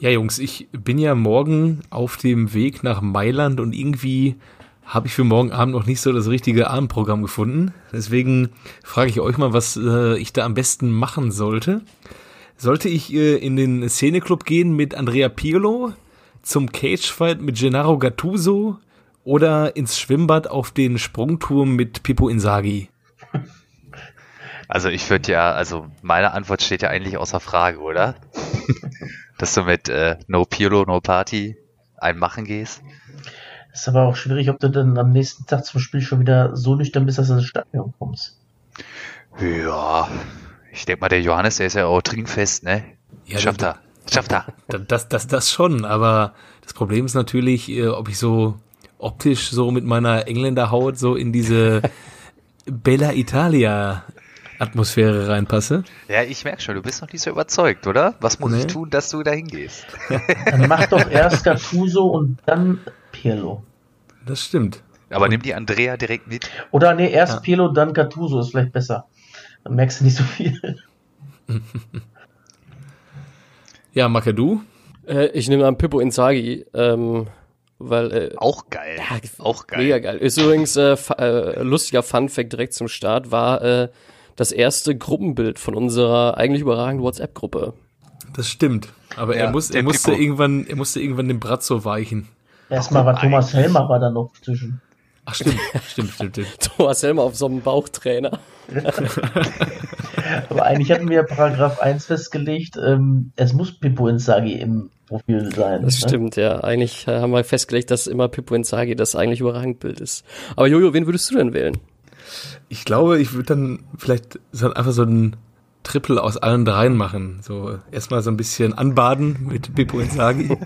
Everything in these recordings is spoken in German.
Ja, Jungs, ich bin ja morgen auf dem Weg nach Mailand und irgendwie habe ich für morgen Abend noch nicht so das richtige Abendprogramm gefunden. Deswegen frage ich euch mal, was äh, ich da am besten machen sollte. Sollte ich äh, in den Szeneclub gehen mit Andrea Pirlo, zum Cagefight mit Gennaro Gattuso oder ins Schwimmbad auf den Sprungturm mit Pippo Inzaghi? Also ich würde ja, also meine Antwort steht ja eigentlich außer Frage, oder? Dass du mit äh, No Pirlo, No Party ein Machen gehst. Ist aber auch schwierig, ob du dann am nächsten Tag zum Spiel schon wieder so nüchtern bist, dass du ins Stadion kommst. Ja, ich denke mal, der Johannes, der ist ja auch trinkfest, ne? Ja, Schafft er. Schafft er. das, das, das, das schon, aber das Problem ist natürlich, äh, ob ich so optisch so mit meiner Engländerhaut so in diese Bella Italia Atmosphäre reinpasse. Ja, ich merke schon, du bist noch nicht so überzeugt, oder? Was muss Nee. ich tun, dass du dahin gehst? Dann mach doch erst Gattuso und dann Pirlo. Das stimmt. Aber nimm die Andrea direkt mit. Oder nee, erst Ja. Pirlo, dann Gattuso ist vielleicht besser. Dann merkst du nicht so viel. Ja, Macke, du? Äh, ich nehme an Pippo Inzaghi, ähm, weil äh, Auch geil. auch geil. Mega geil. Ist übrigens äh, äh, lustiger Fun-Fact direkt zum Start, war äh, das erste Gruppenbild von unserer eigentlich überragenden WhatsApp-Gruppe. Das stimmt. Aber Ja, er, muss, er musste irgendwann, er musste irgendwann dem Brazzo weichen. Erstmal war Thomas Helmer war da noch zwischen. Ach, stimmt, stimmt, stimmt, stimmt. Thomas Helmer auf so einem Bauchtrainer. Aber eigentlich hatten wir Paragraph 1 festgelegt, ähm, es muss Pippo Inzaghi im Profil sein. Das ne? stimmt, ja. Eigentlich äh, haben wir festgelegt, dass immer Pippo Inzaghi das eigentlich überragend Bild ist. Aber Jojo, wen würdest du denn wählen? Ich glaube, ich würde dann vielleicht so einfach so ein Triple aus allen dreien machen. So erstmal so ein bisschen anbaden mit Pippo Inzaghi.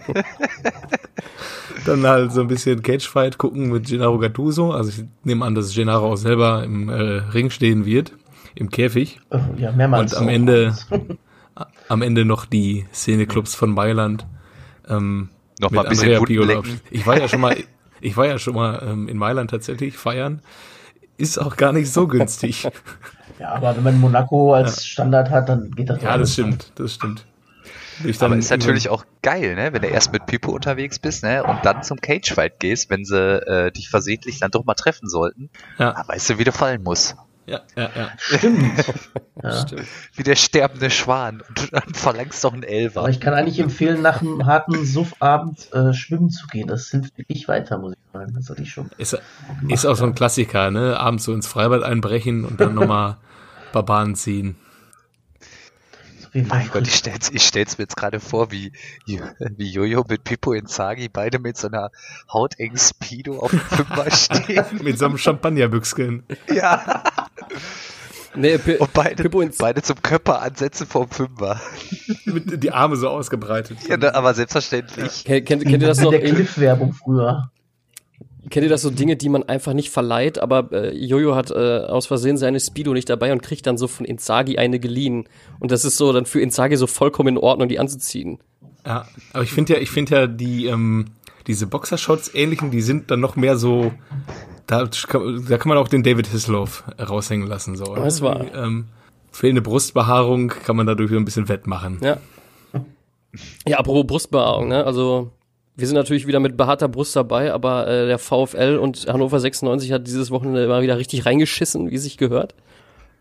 dann halt so ein bisschen Cagefight gucken mit Gennaro Gattuso. Also ich nehme an, dass Gennaro auch selber im äh, Ring stehen wird, im Käfig. Äh, Ja, mehrmals. Und am. Ende, am Ende noch die Szeneclubs von Mailand. Ähm, Noch mit mal ein bisschen Andrea. Ich war ja schon mal, ich war ja schon mal ähm, in Mailand tatsächlich feiern. Ist auch gar nicht so günstig. Ja, aber wenn man Monaco als Standard hat, dann geht das ja, auch. das stimmt, das stimmt. Ich Aber ist natürlich auch geil, ne? Wenn du erst mit Pipo unterwegs bist, ne? Und dann zum Cagefight gehst, wenn sie äh, dich versehentlich dann doch mal treffen sollten. Ja, Da weißt du, wie du fallen musst. Ja, ja, ja. Stimmt. ja. Stimmt. Wie der sterbende Schwan. Und du dann verlangst doch einen Elfer. Aber ich kann eigentlich empfehlen, nach einem harten Suffabend äh, schwimmen zu gehen. Das hilft wirklich weiter, muss ich sagen. Das hatte ich schon. Ist, ist auch so ein Klassiker, ne? Abends so ins Freibad einbrechen und dann nochmal Barbaren ziehen. Wie Mein Gott, ich stell's, ich stell's mir jetzt gerade vor, wie, wie Jojo mit Pippo Inzaghi beide mit so einer hautengen Speedo auf dem Fünfer stehen. Mit so einem Champagnerbüchsken. ja. Nee, Pi Und beide, beide zum Körper ansetzen vom Fünfer. Mit die Arme so ausgebreitet. Ja, ne, aber selbstverständlich. kennt, kennt, kennt ihr das Wie noch? der Cliff-Werbung früher. Kennt ihr das so Dinge, die man einfach nicht verleiht, aber äh, Jojo hat äh, aus Versehen seine Speedo nicht dabei und kriegt dann so von Inzaghi eine geliehen. Und das ist so dann für Inzaghi so vollkommen in Ordnung, die anzuziehen. Ja, aber ich finde ja, ich finde ja die, ähm, diese Boxershots ähnlichen, die sind dann noch mehr so, da kann, da kann man auch den David Hisloff raushängen lassen, so. oder? Das war- Die, ähm, fehlende Brustbehaarung kann man dadurch so ein bisschen wettmachen. Ja. Ja, apropos Brustbehaarung, ne? Also, wir sind natürlich wieder mit behaarter Brust dabei, aber äh, der VfL und Hannover 96 hat dieses Wochenende mal wieder richtig reingeschissen, wie sich gehört.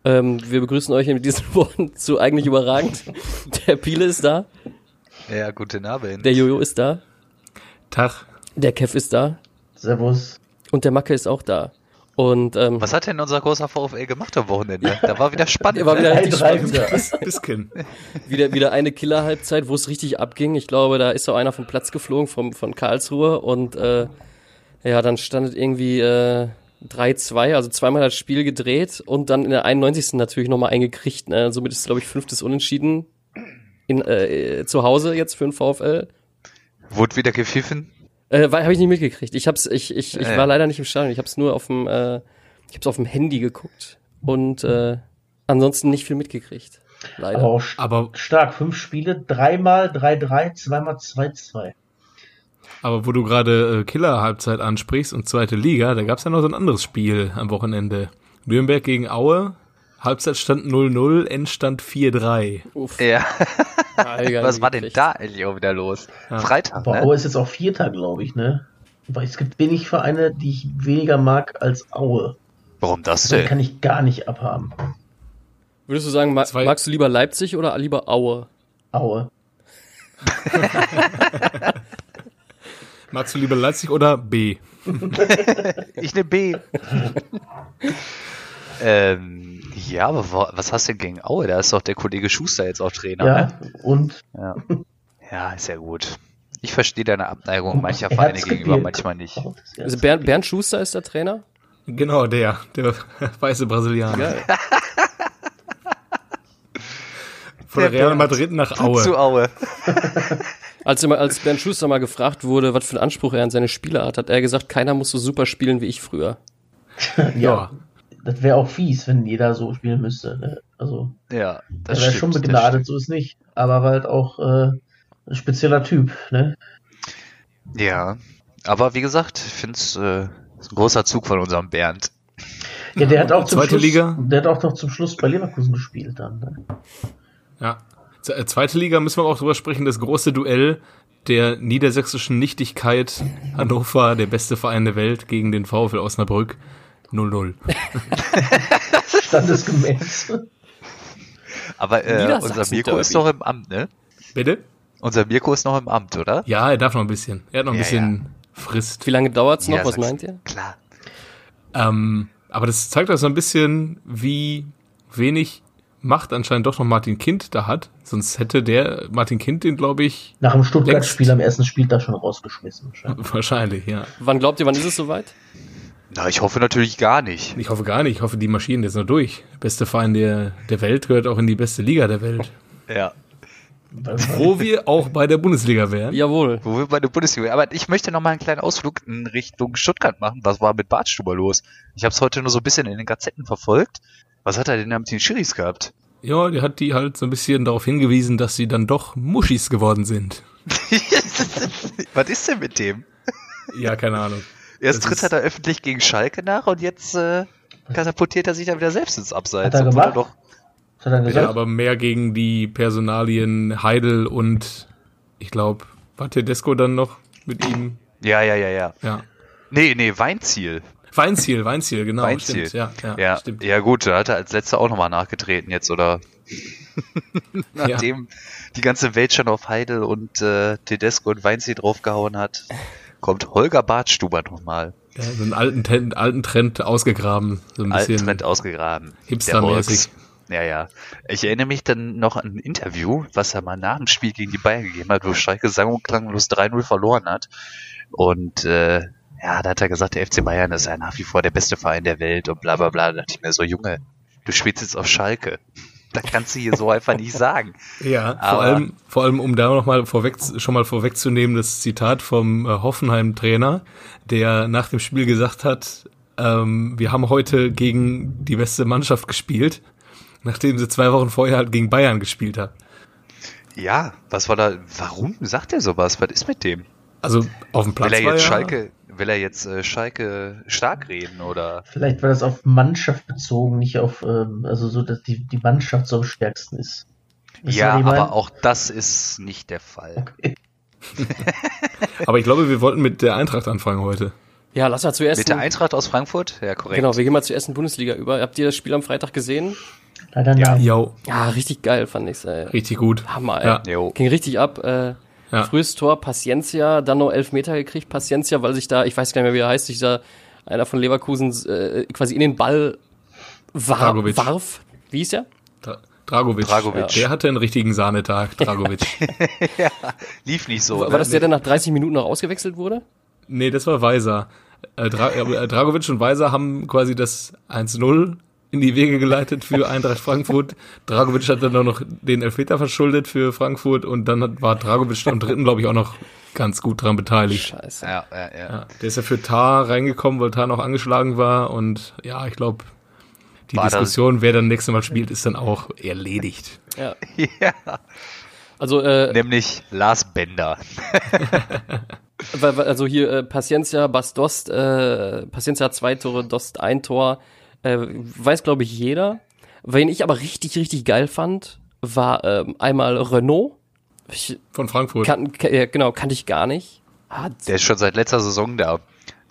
Ähm, wir begrüßen euch mit diesen Worten zu eigentlich überragend. Der Piele ist da, Ja, guten Abend. der Jojo ist da, Tag. der Kev ist da Servus. und der Macke ist auch da. Und ähm, Was hat denn unser großer VfL gemacht am Wochenende? Da war wieder spannend. War wieder ne? richtig Drei, spannend. drei. Bis, Biskin. wieder, wieder eine Killer-Halbzeit, wo es richtig abging. Ich glaube, da ist auch einer vom Platz geflogen vom, von Karlsruhe und äh, ja, dann stand es irgendwie äh, 3-2, also zweimal das Spiel gedreht und dann in der 91. natürlich nochmal eingekriegt. Ne? Somit ist es, glaube ich, fünftes Unentschieden in, äh, zu Hause jetzt für den VfL. Wurde wieder gepfiffen. Äh, habe ich nicht mitgekriegt. Ich hab's, ich, ich, ich Äh. war leider nicht im Stadion. Ich habe es nur auf dem, äh, ich hab's auf dem Handy geguckt und äh, ansonsten nicht viel mitgekriegt. Leider. Aber auch st- Aber, stark. Fünf Spiele, dreimal 3-3, zweimal 2-2. aber wo du gerade äh, Killer-Halbzeit ansprichst und zweite Liga, da gab's ja noch so ein anderes Spiel am Wochenende. Nürnberg gegen Aue Halbzeitstand 0-0, Endstand 4-3. Uff. Ja. Alter, Was war denn da eigentlich auch wieder los? Ja. Freitag, Aber ne? Aue ist jetzt auch Vierter, glaube ich, ne? Weil es gibt wenig Vereine, die ich weniger mag als Aue. Warum das Den denn? kann ich gar nicht abhaben. Würdest du sagen, ma Zwei- magst du lieber Leipzig oder lieber Aue? Aue. Magst du lieber Leipzig oder B? Ich nehme B. ähm, ja, aber wa- was hast du denn gegen Aue? Da ist doch der Kollege Schuster jetzt auch Trainer, Ja, ne? und Ja. Ja, ist ja gut. Ich verstehe deine Abneigung mancher er Vereine gegenüber, manchmal nicht. Also Bernd, Bernd Schuster ist der Trainer? Genau, der, der weiße Brasilianer. Von Der Real. Madrid nach Aue. Zu Aue. Als, immer, als Bernd Schuster mal gefragt wurde, was für einen Anspruch er an seine Spieler hat, hat er gesagt, keiner muss so super spielen wie ich früher. Ja. Das wäre auch fies, wenn jeder so spielen müsste. Ne? Also, Ja, das wäre schon begnadet, so ist nicht. Aber war halt auch äh, ein spezieller Typ. Ne? Ja, aber wie gesagt, ich finde es äh, ein großer Zug von unserem Bernd. Ja, der hat auch zum Zweite Schluss, Liga? Der hat auch noch zum Schluss bei Leverkusen gespielt dann. Ne? Ja. Z- äh, Zweite Liga müssen wir auch drüber sprechen, das große Duell der niedersächsischen Nichtigkeit Hannover, der beste Verein der Welt, gegen den VfL Osnabrück 0-0. Standesgemäß. Aber äh, unser Mirko Derby. ist noch im Amt, ne? Bitte? Unser Mirko ist noch im Amt, oder? Ja, er darf noch ein bisschen. Er hat noch ein Ja, bisschen Frist. Wie lange dauert's noch? Was Niedersachsen. meint ihr? Klar. Ähm, aber das zeigt auch so ein bisschen, wie wenig Macht anscheinend doch noch Martin Kind da hat. Sonst hätte der Martin Kind den, glaube ich, Nach dem Stuttgart-Spiel am ersten Spieltag schon rausgeschmissen. wahrscheinlich. wahrscheinlich, ja. Wann glaubt ihr, wann ist es soweit? Na, ich hoffe natürlich gar nicht. Ich hoffe gar nicht. Ich hoffe, die marschieren jetzt noch durch. Beste Verein der, der Welt gehört auch in die beste Liga der Welt. Ja. Wo wir auch bei der Bundesliga wären. Jawohl. Wo wir bei der Bundesliga. Aber ich möchte noch mal einen kleinen Ausflug in Richtung Stuttgart machen. Was war mit Bartstuber los? Ich habe es heute nur so ein bisschen in den Gazetten verfolgt. Was hat er denn da mit den Schiris gehabt? Ja, der hat die halt so ein bisschen darauf hingewiesen, dass sie dann doch Muschis geworden sind. Was ist denn mit dem? Ja, keine Ahnung. Erst Das tritt ist- er da öffentlich gegen Schalke nach und jetzt äh, katapultiert er sich dann wieder selbst ins Abseits. Hat er gemacht? doch, hat er Ja, gesagt? aber mehr gegen die Personalien Heidel und ich glaube, war Tedesco dann noch mit ihm? ja, ja, ja, ja. Ja. Nee, nee, Weinziel. Weinziel, Weinziel, genau. Weinziel. Stimmt, ja, ja, Ja, stimmt. ja gut, da hat er als letzter auch nochmal nachgetreten jetzt, oder? Nachdem die ganze Welt schon auf Heidel und äh, Tedesco und Weinziel draufgehauen hat, kommt Holger Bartstuber nochmal. Ja, so einen alten, Trend- alten Trend ausgegraben. So ein Alten bisschen Trend ausgegraben. hipstermäßig. Ja, ja. Ich erinnere mich dann noch an ein Interview, was er mal nach dem Spiel gegen die Bayern gegeben hat, wo Schalke sang- und klanglos 3-0 verloren hat. Und äh, ja, da hat er gesagt, der FC Bayern ist ja nach wie vor der beste Verein der Welt und bla bla bla. Da dachte ich mir so, Junge, du spielst jetzt auf Schalke. Da kannst du hier so einfach nicht sagen. Ja, vor Aber- allem, vor allem, um da noch mal vorweg, schon mal vorwegzunehmen, das Zitat vom äh, Hoffenheim-Trainer, der nach dem Spiel gesagt hat, ähm, wir haben heute gegen die beste Mannschaft gespielt, nachdem sie zwei Wochen vorher halt gegen Bayern gespielt hat. Ja, was war da, warum sagt er sowas? Was ist mit dem? Also auf dem Platz Will er jetzt Schalke, will er jetzt äh, Schalke stark reden oder? Vielleicht war das auf Mannschaft bezogen, nicht auf, ähm, also so, dass die, die Mannschaft so am stärksten ist. Wisst ja, aber auch das ist nicht der Fall. Aber ich glaube, wir wollten mit der Eintracht anfangen heute. Ja, lass mal zuerst. Mit der Eintracht aus Frankfurt? Ja, korrekt. Genau, wir gehen mal zur ersten Bundesliga über. Habt ihr das Spiel am Freitag gesehen? Leider Ja. nein. Jo, Ja, richtig geil fand ich's. Ey. richtig gut. Hammer, ey. Ja. Ging richtig ab. Äh, Ja. Frühes Tor, Paciencia, dann noch elf Meter gekriegt. Paciencia, weil sich da, ich weiß gar nicht mehr, wie er heißt, sich da einer von Leverkusen äh, quasi in den Ball war, Dragovic. warf. Wie hieß der? Dra Dragovic. Dragovic. Der hatte einen richtigen Sahnetag, Dragovic. Lief nicht so. War ne? das der, der nach 30 Minuten noch ausgewechselt wurde? Nee, das war Weiser. Äh, Dra äh, Dragovic und Weiser haben quasi das 1-0 in die Wege geleitet für Eintracht Frankfurt. Dragovic hat dann auch noch den Elfmeter verschuldet für Frankfurt und dann hat, war Dragovic am dritten, glaube ich, auch noch ganz gut dran beteiligt. Scheiße. Ja, ja, ja. Ja, der ist ja für Tar reingekommen, weil Tar noch angeschlagen war und ja, ich glaube, die War Diskussion, wer dann nächstes Mal spielt, ist dann auch erledigt. Ja. ja. Also, äh, Nämlich Lars Bender. also hier äh, Paciencia, Bastost, äh, Paciencia hat zwei Tore, Dost ein Tor. Äh, weiß, glaube ich, jeder. Wen ich aber richtig, richtig geil fand, war ähm, einmal Renault. Ich Von Frankfurt. kan ja, genau, kannte ich gar nicht. Ah, Der ist schon seit letzter Saison da.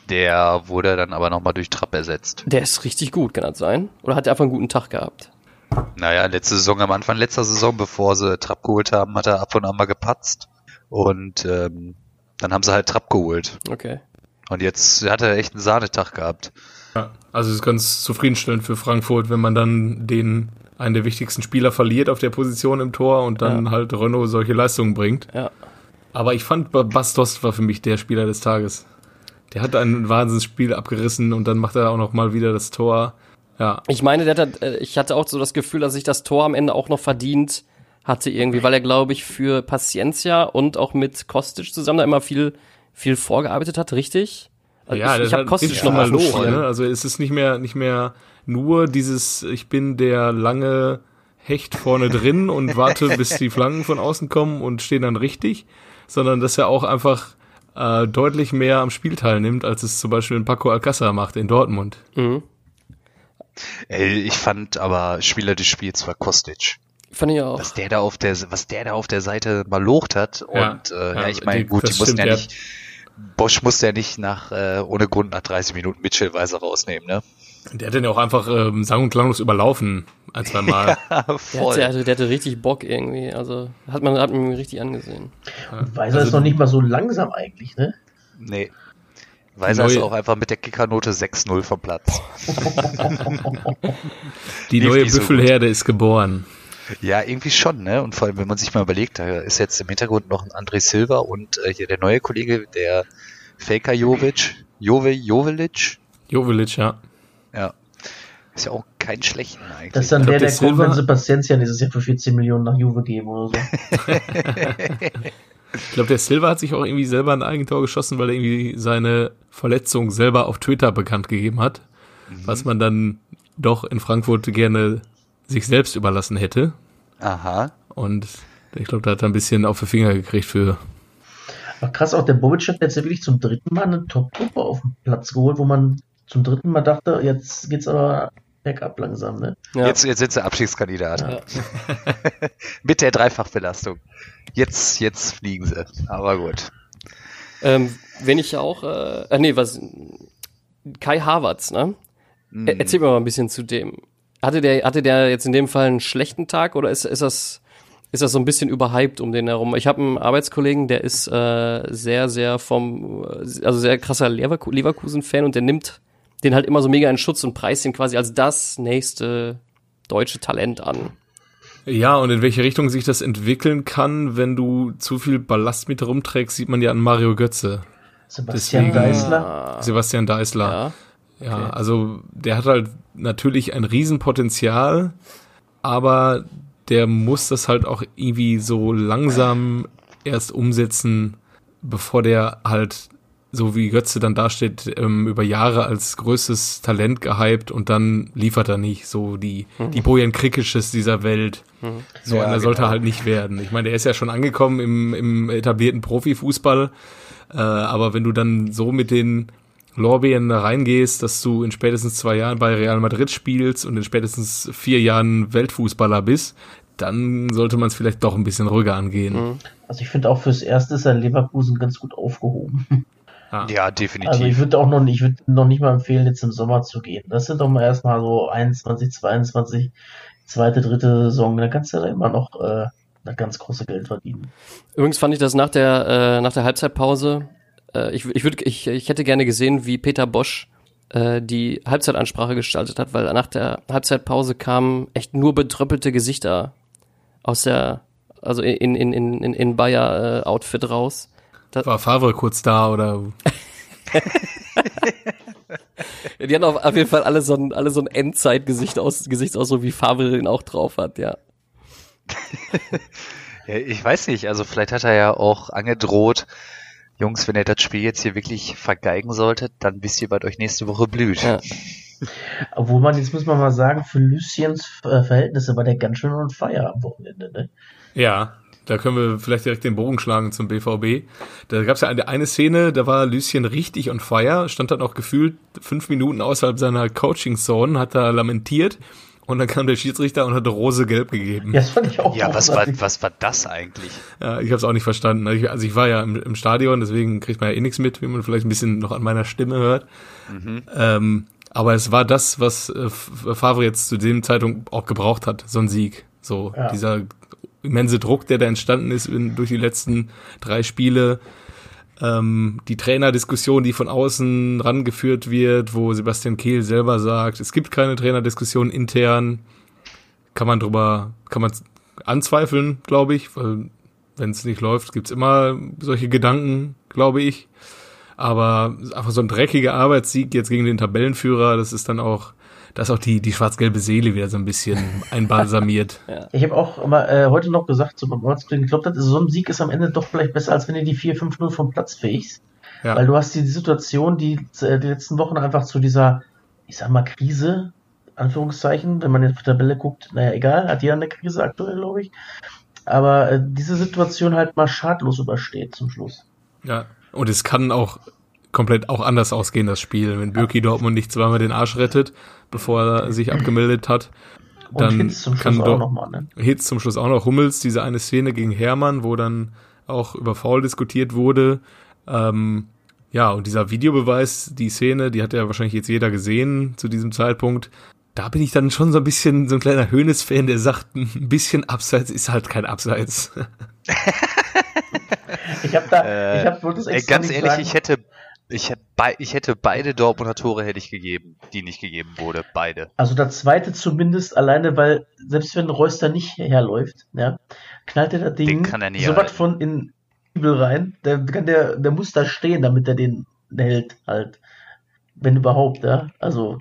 Der wurde dann aber nochmal durch Trapp ersetzt. der ist richtig gut, kann das sein? Oder hat er einfach einen guten Tag gehabt? Naja, letzte Saison, am Anfang letzter Saison, bevor sie Trapp geholt haben, hat er ab und an mal gepatzt. Und ähm, dann haben sie halt Trapp geholt. Okay. Und jetzt hat er echt einen Sahnetag gehabt. Ja, also es ist ganz zufriedenstellend für Frankfurt, wenn man dann den einen der wichtigsten Spieler verliert auf der Position im Tor und dann Ja. halt Renault solche Leistungen bringt. Ja. Aber ich fand, Bastos war für mich der Spieler des Tages. Der hat ein Wahnsinnsspiel abgerissen und dann macht er auch noch mal wieder das Tor. Ja, Ich meine, der hat, äh, ich hatte auch so das Gefühl, dass sich das Tor am Ende auch noch verdient hatte irgendwie, weil er, glaube ich, für Paciencia und auch mit Kostic zusammen da immer viel, viel vorgearbeitet hat, richtig? Also ja, ich, ich das habe Kostic ist noch mal Loch, Schirm. ne? Also es ist nicht mehr, nicht mehr nur dieses, ich bin der lange Hecht vorne drin und warte, bis die Flanken von außen kommen und stehen dann richtig, sondern dass er auch einfach äh, deutlich mehr am Spiel teilnimmt, als es zum Beispiel ein Paco Alcázar macht in Dortmund. Mhm. Ey, ich fand aber Spieler des Spiels war Kostic. Fand ich auch. Was der da auf der, was der da auf der Seite mal locht hat. Ja, Und äh, ja, ja, ich meine, gut, die mussten ja nicht. Bosch musste ja nicht nach äh, ohne Grund nach 30 Minuten Mitchell-Weise rausnehmen, ne? Der hat den ja auch einfach ähm, sang- und klanglos überlaufen, ein, zwei Mal. Der Voll. hatte, der, hatte, der hatte richtig Bock irgendwie. Also hat man, hat man richtig angesehen. Und Weiser Also- ist noch nicht mal so langsam eigentlich, ne? Nee. Weiser ist neue- auch einfach mit der Kickernote 6-0 vom Platz. Die Lief neue nicht so Büffelherde ist geboren. Ja, irgendwie schon, ne? Und vor allem, wenn man sich mal überlegt, da ist jetzt im Hintergrund noch ein André Silva und äh, hier der neue Kollege, der Faker Jovic, Jove, Jovelic. Jovelic, ja. Ja. Ist ja auch kein schlechten eigentlich. Das ist dann Ich glaub, der, der kommt, Silva- wenn sie Paciencia nächstes Jahr für 14 Millionen nach Juve geben oder so. Ich glaube, der Silva hat sich auch irgendwie selber ein Eigentor geschossen, weil er irgendwie seine Verletzung selber auf Twitter bekannt gegeben hat. Was man dann doch in Frankfurt gerne sich selbst überlassen hätte. Aha. Und ich glaube, da hat er ein bisschen auf die Finger gekriegt für. Aber krass, auch der Bobic hat jetzt ja wirklich zum dritten Mal eine Top-Truppe auf den Platz geholt, wo man zum dritten Mal dachte, jetzt geht's aber bergab langsam, ne? Ja. Jetzt, jetzt sind sie Abstiegskandidat. Ja. Mit der Dreifachbelastung. Jetzt, jetzt fliegen sie. Aber gut. Ähm, wenn ich auch, äh, äh, nee, was, Kai Havertz, ne? Hm. Er- Erzähl mir mal ein bisschen zu dem. Hatte der, hatte der jetzt in dem Fall einen schlechten Tag oder ist, ist das, ist das so ein bisschen überhyped um den herum? Ich habe einen Arbeitskollegen, der ist äh, sehr, sehr vom, also sehr krasser Leverku- Leverkusen-Fan und der nimmt den halt immer so mega in Schutz und preist ihn quasi als das nächste deutsche Talent an. Ja, und in welche Richtung sich das entwickeln kann, wenn du zu viel Ballast mit rumträgst, sieht man ja an Mario Götze, Sebastian Deswegen- Deißler. Sebastian Deißler. Ja. Ja, also der hat halt natürlich ein Riesenpotenzial, aber der muss das halt auch irgendwie so langsam erst umsetzen, bevor der halt so wie Götze dann dasteht, ähm, über Jahre als größtes Talent gehypt und dann liefert er nicht. So die, die Bojan Krikisches dieser Welt. So Ja, einer sollte genau. er halt nicht werden. Ich meine, der ist ja schon angekommen im, im etablierten Profifußball. Äh, aber wenn du dann so mit den Lorbeeren da reingehst, dass du in spätestens zwei Jahren bei Real Madrid spielst und in spätestens vier Jahren Weltfußballer bist, dann sollte man es vielleicht doch ein bisschen ruhiger angehen. Also ich finde auch fürs Erste ist er in Leverkusen ganz gut aufgehoben. Ja, definitiv. Also ich würde auch noch, ich würde noch nicht mal empfehlen, jetzt im Sommer zu gehen. Das sind doch mal erstmal so 21, 22, zweite, dritte Saison. Da kannst du ja immer noch äh, das ganz große Geld verdienen. Übrigens fand ich das nach der, äh, nach der Halbzeitpause, äh, ich, ich, würd, ich, ich hätte gerne gesehen, wie Peter Bosch äh, die Halbzeitansprache gestaltet hat, weil nach der Halbzeitpause kamen echt nur betröppelte Gesichter aus der, also in, in, in, in, in Bayer-Outfit raus. War Favre kurz da oder Die hatten auf, auf jeden Fall alle so ein, alle so ein Endzeitgesicht aus, Gesichtsausdruck, wie Favre den auch drauf hat, ja. Ja, ich weiß nicht, also vielleicht hat er ja auch angedroht, Jungs, wenn ihr das Spiel jetzt hier wirklich vergeigen solltet, dann wisst ihr, was euch nächste Woche blüht. Ja. Obwohl man, jetzt muss man mal sagen, für Luciens äh, Verhältnisse war der ganz schön on fire am Wochenende, ne? Ja, da können wir vielleicht direkt den Bogen schlagen zum BVB. Da gab es ja eine, eine Szene, da war Lucien richtig on fire, stand dann auch gefühlt fünf Minuten außerhalb seiner Coaching-Zone, hat da lamentiert und dann kam der Schiedsrichter und hat Rose gelb gegeben. Ja, das fand ich auch Ja, was war, was war das eigentlich? Ja, ich habe es auch nicht verstanden. Also ich, also ich war ja im, im Stadion, deswegen kriegt man ja eh nichts mit, wie man vielleicht ein bisschen noch an meiner Stimme hört. Ähm, aber es war das, was äh, Favre jetzt zu dem Zeitpunkt auch gebraucht hat, so ein Sieg. So Ja. dieser immense Druck, der da entstanden ist in, durch die letzten drei Spiele. Ähm, die Trainerdiskussion, die von außen rangeführt wird, wo Sebastian Kehl selber sagt, es gibt keine Trainerdiskussion intern. Kann man drüber, kann man anzweifeln, glaube ich, weil wenn es nicht läuft, gibt's immer solche Gedanken, glaube ich. Aber einfach so ein dreckiger Arbeitssieg jetzt gegen den Tabellenführer, das ist dann auch, da ist auch die, die schwarz-gelbe Seele wieder so ein bisschen einbalsamiert. Ich habe auch immer, äh, heute noch gesagt, so beim Arbeitskollegen, ich glaube, so ein Sieg ist am Ende doch vielleicht besser, als wenn ihr die 4-5-0 vom Platz fegst. Ja. Weil du hast die Situation, die äh, die letzten Wochen einfach zu dieser, ich sag mal, Krise, Anführungszeichen, wenn man jetzt auf die Tabelle guckt, naja, egal, hat jeder eine Krise aktuell, glaube ich. Aber äh, diese Situation halt mal schadlos übersteht zum Schluss. Ja. Und es kann auch komplett auch anders ausgehen, das Spiel. Wenn Birki Dortmund nicht zweimal den Arsch rettet, bevor er sich abgemeldet hat, Und dann Hitz zum kann Schluss doch auch nochmal, ne? Hitz zum Schluss auch noch Hummels, diese eine Szene gegen Hermann, wo dann auch über Foul diskutiert wurde. Ähm, ja, und dieser Videobeweis, die Szene, die hat ja wahrscheinlich jetzt jeder gesehen zu diesem Zeitpunkt. Da bin ich dann schon so ein bisschen so ein kleiner Hönes-Fan, der sagt, ein bisschen Abseits ist halt kein Abseits. Ich habe da, Äh, ich hab, wollte es extra ganz ehrlich, sagen. ich hätte, ich ich hätte beide Dortmunder Tore hätte ich gegeben, die nicht gegeben wurde, beide. Also das zweite zumindest alleine, weil selbst wenn Reus da nicht herläuft, ja, knallt er das Ding Den kann er nie so was von in Übel rein. Der, kann der, der muss da stehen, damit er den hält halt. Wenn überhaupt, ja. Also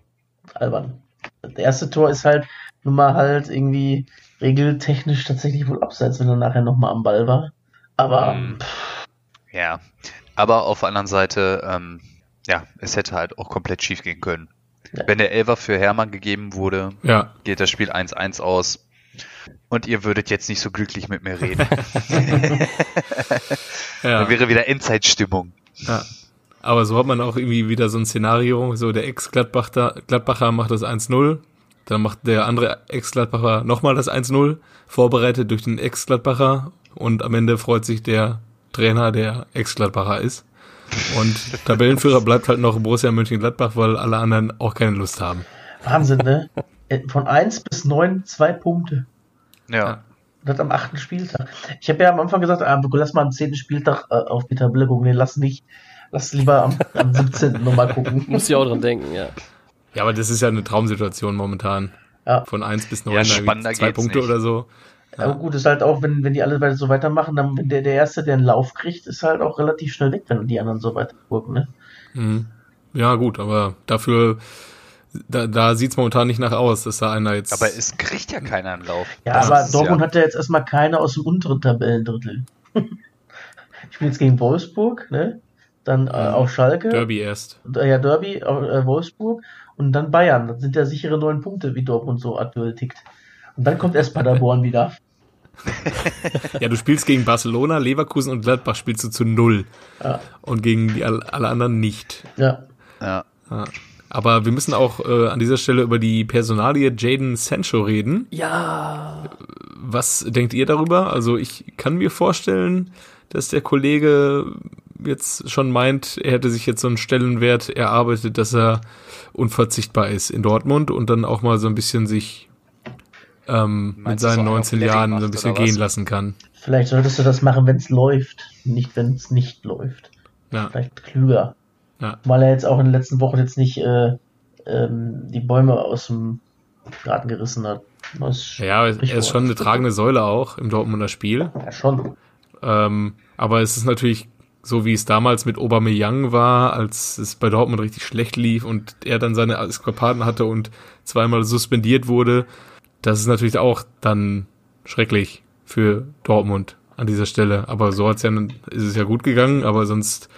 albern. Das erste Tor ist halt nun mal halt irgendwie regeltechnisch tatsächlich wohl abseits, wenn er nachher nochmal am Ball war. Aber Mhm. Ja. Aber auf der anderen Seite, ähm, ja, es hätte halt auch komplett schief gehen können. Ja. Wenn der Elfer für Hermann gegeben wurde, ja, geht das Spiel 1-1 aus. Und ihr würdet jetzt nicht so glücklich mit mir reden. ja. Da wäre wieder Endzeitstimmung. Ja. Aber so hat man auch irgendwie wieder so ein Szenario, so der Ex-Gladbacher Gladbacher macht das 1-0, dann macht der andere Ex-Gladbacher nochmal das 1-0, vorbereitet durch den Ex-Gladbacher und am Ende freut sich der Trainer, der Ex-Gladbacher ist. Und Tabellenführer bleibt halt noch Borussia Mönchengladbach, weil alle anderen auch keine Lust haben. Wahnsinn, ne? Äh, Von 1 bis 9 zwei Punkte. Ja. Das am achten Spieltag. Ich habe ja am Anfang gesagt, ah, lass mal am zehnten Spieltag äh, auf die Tabelle gucken. Nee, lass nicht. Lass lieber am, am 17. nochmal gucken. Muss ich auch dran denken, ja. Ja, aber das ist ja eine Traumsituation momentan. Ja. Von 1 bis 9, Ja, zwei Punkte nicht. oder so. Aber gut, ist halt auch, wenn, wenn die alle weiter so weitermachen, dann wenn der, der Erste, der einen Lauf kriegt, ist halt auch relativ schnell weg, wenn die anderen so weiter gucken, ne? Mhm. Ja, gut, aber dafür, da, da sieht's momentan nicht nach aus, dass da einer jetzt. Aber es kriegt ja keiner einen Lauf. Ja, Das aber Dortmund ja, hat ja jetzt erstmal keine aus dem unteren Tabellendrittel. ich bin jetzt gegen Wolfsburg, ne? Dann äh, auf Schalke. Derby erst. Äh, Ja, Derby, äh, Wolfsburg und dann Bayern. Das sind ja sichere neun Punkte, wie Dortmund so aktuell tickt. Und dann kommt erst Paderborn wieder. Ja, du spielst gegen Barcelona, Leverkusen und Gladbach spielst du zu null. Ja. Und gegen die all- alle anderen nicht. Ja. ja. Ja. Aber wir müssen auch äh, an dieser Stelle über die Personalie Jaden Sancho reden. Ja. Was denkt ihr darüber? Also ich kann mir vorstellen, dass der Kollege jetzt schon meint, er hätte sich jetzt so einen Stellenwert erarbeitet, dass er unverzichtbar ist in Dortmund und dann auch mal so ein bisschen sich ähm, mit seinen so einen 19 auf Level Jahren so ein bisschen gehen lassen kann. Vielleicht solltest du das machen, wenn es läuft, nicht wenn es nicht läuft. Ja, Vielleicht klüger. Ja. Weil er jetzt auch in den letzten Wochen jetzt nicht äh, ähm, die Bäume aus dem Garten gerissen hat. Ja er ist schon eine tragende Säule auch im Dortmunder Spiel. Ja, schon. Ähm, aber es ist natürlich so, wie es damals mit Aubameyang war, als es bei Dortmund richtig schlecht lief und er dann seine Eskapaden hatte und zweimal suspendiert wurde. Das ist natürlich auch dann schrecklich für Dortmund an dieser Stelle. Aber so hat's ja, ist es ja gut gegangen, aber sonst,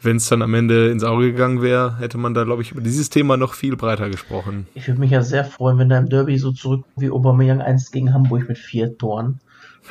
wenn es dann am Ende ins Auge gegangen wäre, hätte man da, glaube ich, über dieses Thema noch viel breiter gesprochen. Ich würde mich ja sehr freuen, wenn er im Derby so zurück wie Aubameyang einst gegen Hamburg mit vier Toren.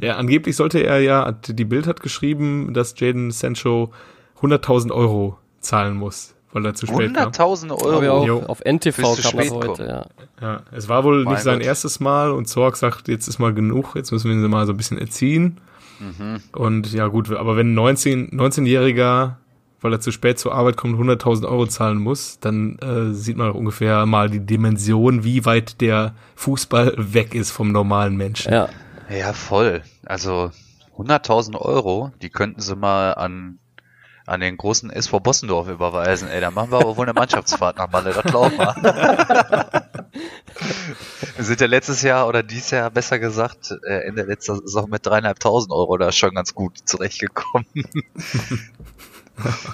Ja, angeblich sollte er ja, die Bild hat geschrieben, dass Jaden Sancho 100.000 Euro zahlen muss, weil er zu spät kam. 100.000 Aber ja Euro. auch Jo. auf NTV kam spät heute, ja. Ja, es war wohl Mein nicht sein Gott. erstes Mal und Zorg sagt, jetzt ist mal genug, jetzt müssen wir ihn mal so ein bisschen erziehen. Mhm. Und ja gut, aber wenn ein 19, 19-Jähriger, weil er zu spät zur Arbeit kommt, 100.000 Euro zahlen muss, dann äh, sieht man auch ungefähr mal die Dimension, wie weit der Fußball weg ist vom normalen Menschen. Ja, Ja, voll. Also 100.000 Euro, die könnten sie mal an, an den großen SV Bossendorf überweisen. Ey, da machen wir aber wohl eine Mannschaftsfahrt nach Malle, das glauben wir. wir sind ja letztes Jahr oder dieses Jahr besser gesagt, äh, Ende letzter Saison mit dreieinhalbtausend Euro da schon ganz gut zurechtgekommen.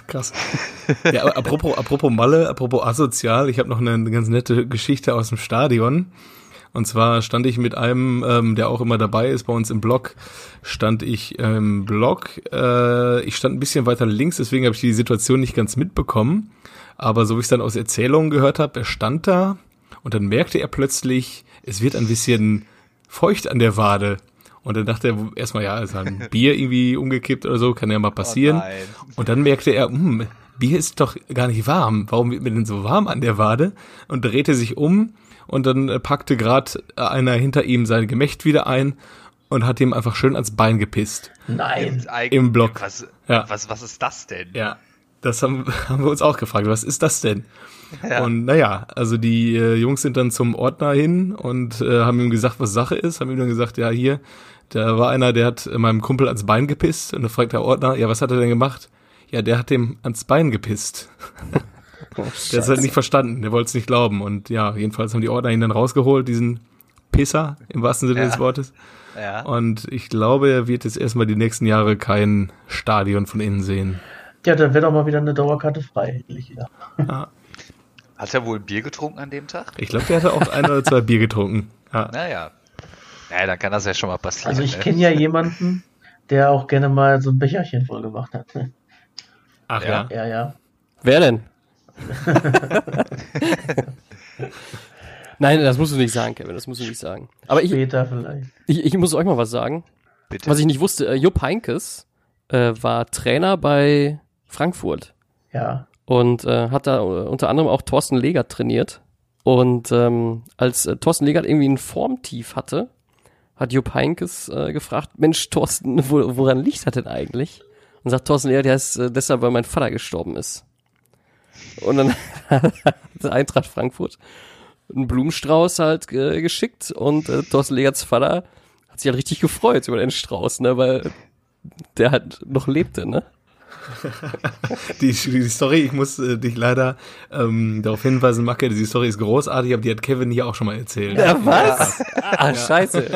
Krass. Ja, apropos, apropos Malle, apropos asozial, ich habe noch eine ganz nette Geschichte aus dem Stadion. Und zwar stand ich mit einem, ähm, der auch immer dabei ist bei uns im Blog, stand ich im Blog. Äh, ich stand ein bisschen weiter links, deswegen habe ich die Situation nicht ganz mitbekommen. Aber so wie ich es dann aus Erzählungen gehört habe, er stand da und dann merkte er plötzlich, es wird ein bisschen feucht an der Wade. Und dann dachte er erstmal, ja, ist ein Bier irgendwie umgekippt oder so, kann ja mal passieren. nein. und dann merkte er, hm, Bier ist doch gar nicht warm. Warum wird mir denn so warm an der Wade? Und drehte sich um und dann äh, packte gerade einer hinter ihm sein Gemächt wieder ein und hat ihm einfach schön ans Bein gepisst. Nein. Im Block. Was, Ja. was, was ist das denn? Ja, das haben, haben wir uns auch gefragt. Was ist das denn? Ja. Und naja, also die äh, Jungs sind dann zum Ordner hin und äh, haben ihm gesagt, was Sache ist. Haben ihm dann gesagt, ja hier, da war einer, der hat meinem Kumpel ans Bein gepisst. Und dann fragt der Ordner, ja, was hat er denn gemacht? Ja, der hat dem ans Bein gepisst. Oh, Der hat es halt nicht verstanden, der wollte es nicht glauben. Und ja, jedenfalls haben die Ordner ihn dann rausgeholt, diesen Pisser im wahrsten Sinne Ja. des Wortes. Ja. Und ich glaube, er wird jetzt erstmal die nächsten Jahre kein Stadion von innen sehen. Ja, dann wäre doch mal wieder eine Dauerkarte frei. endlich wieder. Hat er wohl ein Bier getrunken an dem Tag? Ich glaube, der hatte auch ein oder zwei Bier getrunken. Ja. Naja. Naja, dann kann das ja schon mal passieren. Also ich ne? kenne ja jemanden, der auch gerne mal so ein Becherchen voll gemacht hat. Ne? Ach Ja. ja. Ja, ja. Wer denn? Nein, das musst du nicht sagen, Kevin, das musst du nicht sagen. Aber ich, Später vielleicht. ich, ich muss euch mal was sagen. Bitte. Was ich nicht wusste, äh, Jupp Heinkes äh, war Trainer bei Frankfurt Ja. und äh, hat da äh, unter anderem auch Thorsten Legert trainiert. Und ähm, als äh, Thorsten Legert irgendwie ein Formtief hatte, hat Jupp Heinkes äh, gefragt, Mensch, Thorsten, wo, woran liegt das denn eigentlich? Und sagt Thorsten Legert, ja, ist äh, deshalb, weil mein Vater gestorben ist. Und dann hat Eintracht Frankfurt einen Blumenstrauß halt äh, geschickt und äh, Thorsten Legerts Vater hat sich halt richtig gefreut über den Strauß, ne, weil der halt noch lebte, ne? Die, die Story, ich muss äh, dich leider ähm, darauf hinweisen, Macke, die Story ist großartig, aber die hat Kevin hier auch schon mal erzählt. was? Ah, scheiße.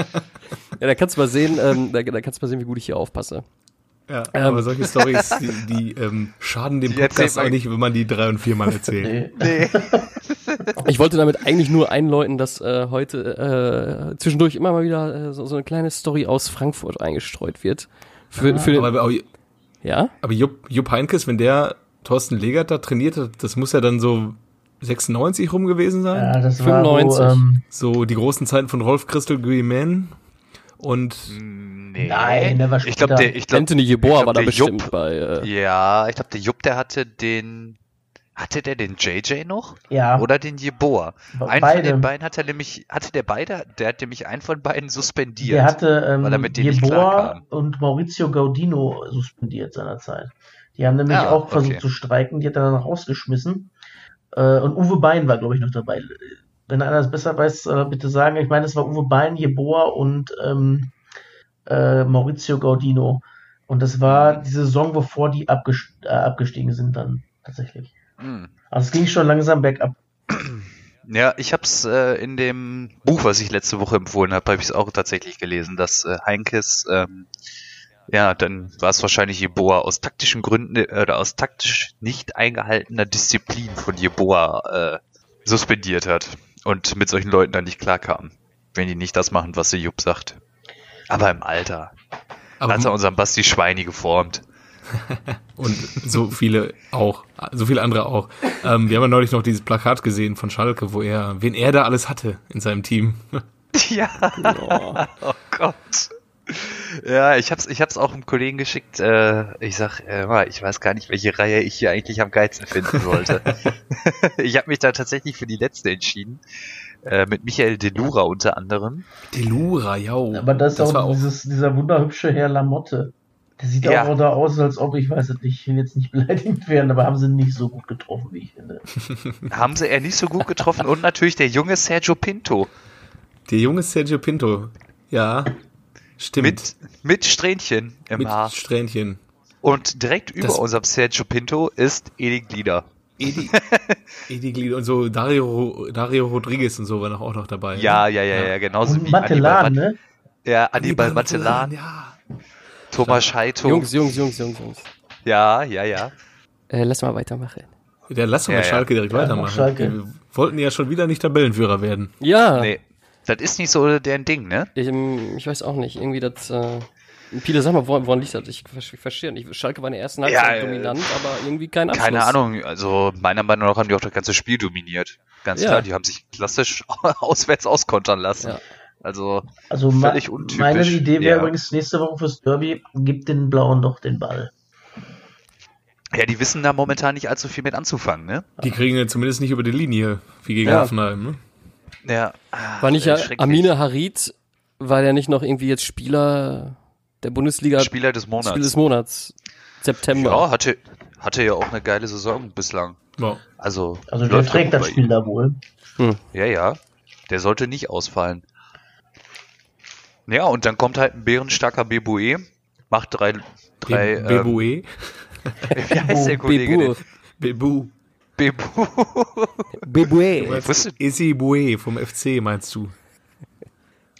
Ja, da kannst du mal sehen, ähm, da, da kannst du mal sehen, wie gut ich hier aufpasse. Ja, Ähm. aber solche Stories, die, die ähm, schaden dem Die Podcast auch nicht, wenn man die drei und viermal erzählt. Nee. Ich wollte damit eigentlich nur einläuten, dass äh, heute äh, zwischendurch immer mal wieder äh, so, so eine kleine Story aus Frankfurt eingestreut wird. Für, für den, Aber, aber, ja? aber Jupp, Jupp Heinkes, wenn der Thorsten Legert da trainiert hat, das muss ja dann so 96 rum gewesen sein. Ja, das 95. war wo, ähm, So die großen Zeiten von Rolf Christel Guillemin und Nee. Nein, der war Ich glaube, der, ich glaub, Anthony Jeboa ich glaub, war da der bestimmt Jupp- bei. Äh, Ja, ich glaube, der Jupp, der hatte den. Hatte der den JJ noch? ja, Oder den Jeboa? Einen beide. von den beiden hat er nämlich. Hatte der beide? Der hat nämlich einen von beiden suspendiert. der hatte ähm, weil er mit Jeboa und Maurizio Gaudino suspendiert seinerzeit. Die haben nämlich Ah, auch versucht okay. zu streiken, die hat er dann rausgeschmissen. Äh, und Uwe Bein war, glaube ich, noch dabei. Wenn einer es besser weiß, äh, bitte sagen. Ich meine, es war Uwe Bein, Jeboa und ähm, äh, Maurizio Gaudino. Und das war die Saison, bevor die abgest äh, abgestiegen sind dann tatsächlich. Hm. Also es ging schon langsam bergab. Ja, ich habe es äh, in dem Buch, was ich letzte Woche empfohlen habe, habe ich es auch tatsächlich gelesen, dass äh, Heinkes, ähm, ja, dann war es wahrscheinlich Jeboa aus taktischen Gründen äh, oder aus taktisch nicht eingehaltener Disziplin von Jeboa äh, suspendiert hat und mit solchen Leuten dann nicht klarkam, wenn die nicht das machen, was der Jupp sagt. Aber im Alter aber, hat er unseren Basti Schweini geformt. und so viele auch, so viele andere auch. Ähm, wir haben ja neulich noch dieses Plakat gesehen von Schalke, wo er, wen er da alles hatte in seinem Team. Ja, oh, oh Gott. Ja, ich hab's, ich hab's auch einem Kollegen geschickt. Äh, ich sag, äh, ich weiß gar nicht, welche Reihe ich hier eigentlich am geilsten finden sollte. ich habe mich da tatsächlich für die letzte entschieden. Äh, mit Michael Delura unter anderem. Delura, ja. Aber das ist das auch, auch dieses, dieser wunderhübsche Herr Lamotte. Der sieht Ja. auch da aus, als ob, ich weiß es nicht, ich will jetzt nicht beleidigt werden, aber haben sie nicht so gut getroffen, wie ich finde. Haben sie eher nicht so gut getroffen und natürlich der junge Sergio Pinto der junge Sergio Pinto. Ja, stimmt. mit mit Strähnchen im Mit Haar. Strähnchen. Und direkt über Das- unserem Sergio Pinto ist Edi Glieder. Edi, Edi Glied und so Dario, Dario Rodriguez und so war noch auch noch dabei. Ja, ja, ja, ja, genauso Und wie Matelan, Annibal, ne? ja, Annibal Matelan, Ja. Thomas Scheito. Jungs, Jungs, Jungs, Jungs, Jungs. Ja, ja, ja. Äh, lass mal weitermachen. Der lass doch mal Ja, ja. Schalke direkt Ja, weitermachen. Schalke. Wir wollten ja schon wieder nicht Tabellenführer werden. Ja, Nee, das ist nicht so deren Ding, ne? ich, ähm, ich weiß auch nicht. Irgendwie das. Äh, viele sagen mal, woran, woran liegt das? Ich, ich verstehe nicht. Schalke war in der ersten Ja, Halbzeit äh, dominant, aber irgendwie kein Abschluss. Keine Ahnung, also meiner Meinung nach haben die auch das ganze Spiel dominiert. Ganz Ja. klar, die haben sich klassisch auswärts auskontern lassen. Ja. Also, Also Völlig untypisch, meine Idee wäre ja. übrigens nächste Woche fürs Derby, gibt den Blauen doch den Ball. ja, die wissen da momentan nicht allzu viel mit anzufangen, ne? Die kriegen ja zumindest nicht über die Linie, wie gegen Ja. Hoffenheim. Ne? Ja. ah, War nicht. Amine Harid, war der nicht noch irgendwie jetzt Spieler der Bundesliga Spieler des Monats. Spiel des Monats? September. ja, hatte, hatte ja auch eine geile Saison bislang. Ja. Also, Also der läuft trägt das Spiel da wohl. Ja, ja. Der sollte nicht ausfallen. Ja, und dann kommt halt ein bärenstarker Beboué, macht drei, drei, Be ähm, Beboué. wie heißt der Kollege Bebou. denn? Bebu. Bebu. Beboué. Wusste- Issy Boué vom FC, meinst du?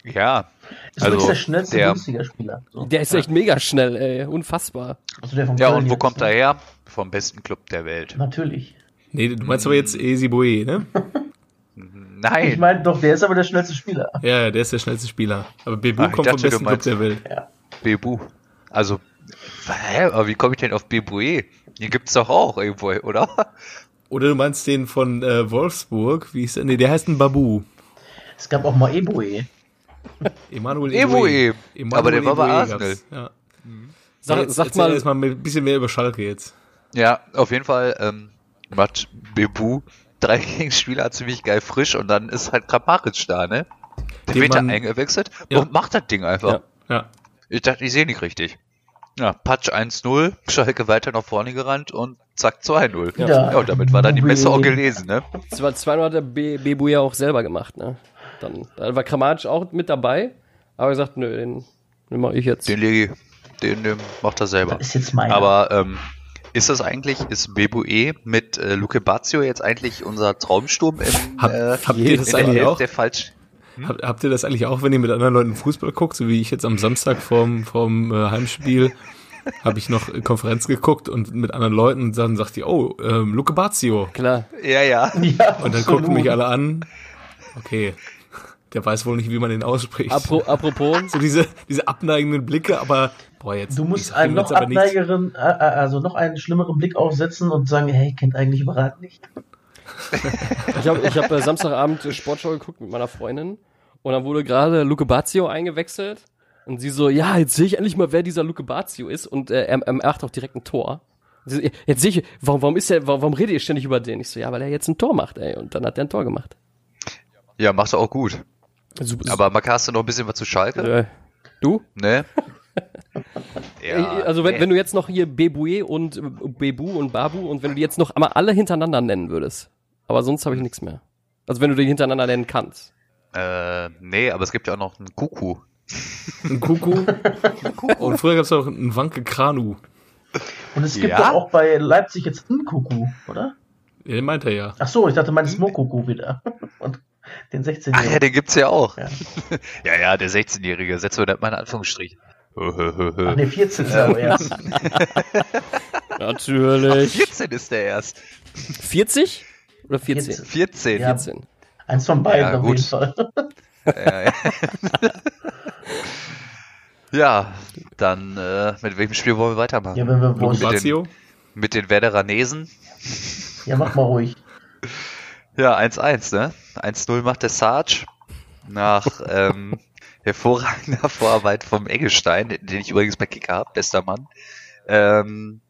Ja, Ist Also, übrigens der schnellste der- Bundesligaspieler. So. Der ist echt mega schnell, ey. Unfassbar. Also ja, Köln und wo jetzt, kommt ne? er her? Vom besten Club der Welt. Natürlich. Nee, du meinst aber jetzt Issy Boué, ne? Nein. Ich meine doch, der ist aber der schnellste Spieler. Ja, ja, der ist der schnellste Spieler. Aber Bebu ich kommt vom dachte, du besten Club meinst- der Welt. Bebu. Also, hä, aber wie komme ich denn auf Beboué? Den gibt's doch auch irgendwo, oder? Oder du meinst den von äh, Wolfsburg, wie hieß der? Nee, der heißt ein Babu. Es gab auch mal Eboe. Emanuel Eboué. Emanuel Aber der war bei Arsenal. Ja. Sag, jetzt, sag mal, mal ein bisschen mehr über Schalke jetzt. Ja, auf jeden Fall ähm, macht Bebu drei Gegenspieler ziemlich geil frisch und dann ist halt Kramaric da, ne? Der Den wird da man- eingewechselt Ja. und macht das Ding einfach. Ja. Ja. Ich dachte, ich sehe nicht richtig. Ja, Patsch 1-0, Schalke weiter nach vorne gerannt und zack 2-0. Ja. Ja. und damit war dann die Messe auch gelesen, ne? zwei, zweimal hat der Be Bebu ja auch selber gemacht, ne? Dann, da war Kramaric auch mit dabei, aber er gesagt, nö, den, den mach ich jetzt. Den lege ich, den, den macht er selber. Das ist jetzt meiner. Aber ähm, ist das eigentlich, ist Bebue mit äh, Luke Bazio jetzt eigentlich unser Traumsturm im, Hab- äh, habt ihr das eigentlich auch? der falsch? Habt, habt ihr das eigentlich auch, wenn ihr mit anderen Leuten Fußball guckt, so wie ich jetzt am Samstag vorm, vorm äh, Heimspiel, habe ich noch Konferenz geguckt und mit anderen Leuten und dann sagt die, oh, ähm, Luke Bazio. Klar. Ja, ja. ja, Und dann gucken mich alle an. Okay, der weiß wohl nicht, wie man den ausspricht. Apro apropos, so diese, diese abneigenden Blicke, aber boah, jetzt. Du musst einen noch abneigeren, äh, äh, also noch einen schlimmeren Blick aufsetzen und sagen, hey, kennt eigentlich überragend nicht. ich habe ich hab, äh, Samstagabend Sportschau geguckt mit meiner Freundin und dann wurde gerade Luke Bazio eingewechselt und sie so, ja, jetzt sehe ich endlich mal, wer dieser Luke Bazio ist und äh, er, er macht auch direkt ein Tor. So, Jetzt sehe ich, warum, warum ist der, warum, warum redet ihr ständig über den? Ich so, ja, weil er jetzt ein Tor macht, ey. Und dann hat er ein Tor gemacht. Ja, macht er auch gut. Super, Aber Marc, hast du noch ein bisschen was zu Schalke? äh, du? Ne? Äh, also wenn, nee. wenn du jetzt noch hier Bebue und äh, Bebu und Babu und wenn du die jetzt noch einmal alle hintereinander nennen würdest. Aber sonst habe ich nichts mehr. Also wenn du die hintereinander nennen kannst. Äh, nee, aber es gibt ja auch noch einen Kuku. Ein Kuku. Und früher gab es auch einen Wanke Kranu. Und es gibt Ja? doch auch bei Leipzig jetzt einen Kuckuck, oder? Ja, den meint er ja. Ach so, ich dachte, mein Smokuckuck wieder. Und den 16 Ach ja, den gibt's ja auch. Ja. Ja, ja, der 16-Jährige. Setzen wir das mal in Anführungsstrich. Ach nee, 14 ist er erst. Natürlich. 14 ist der erst. 40? Oder 14? 14. 14. Ja. 14. Eins von beiden Ja, auf gut. jeden Fall. Ja, ja. ja, dann äh, mit welchem Spiel wollen wir weitermachen? Ja, wenn wir wollen. Bazio. Mit den Werderanesen? Ja, mach mal ruhig. Ja, 1-1, ne? 1-0 macht der Sarge nach, ähm, hervorragender Vorarbeit vom Eggestein, den ich übrigens bei Kicker habe, bester Mann. Ähm,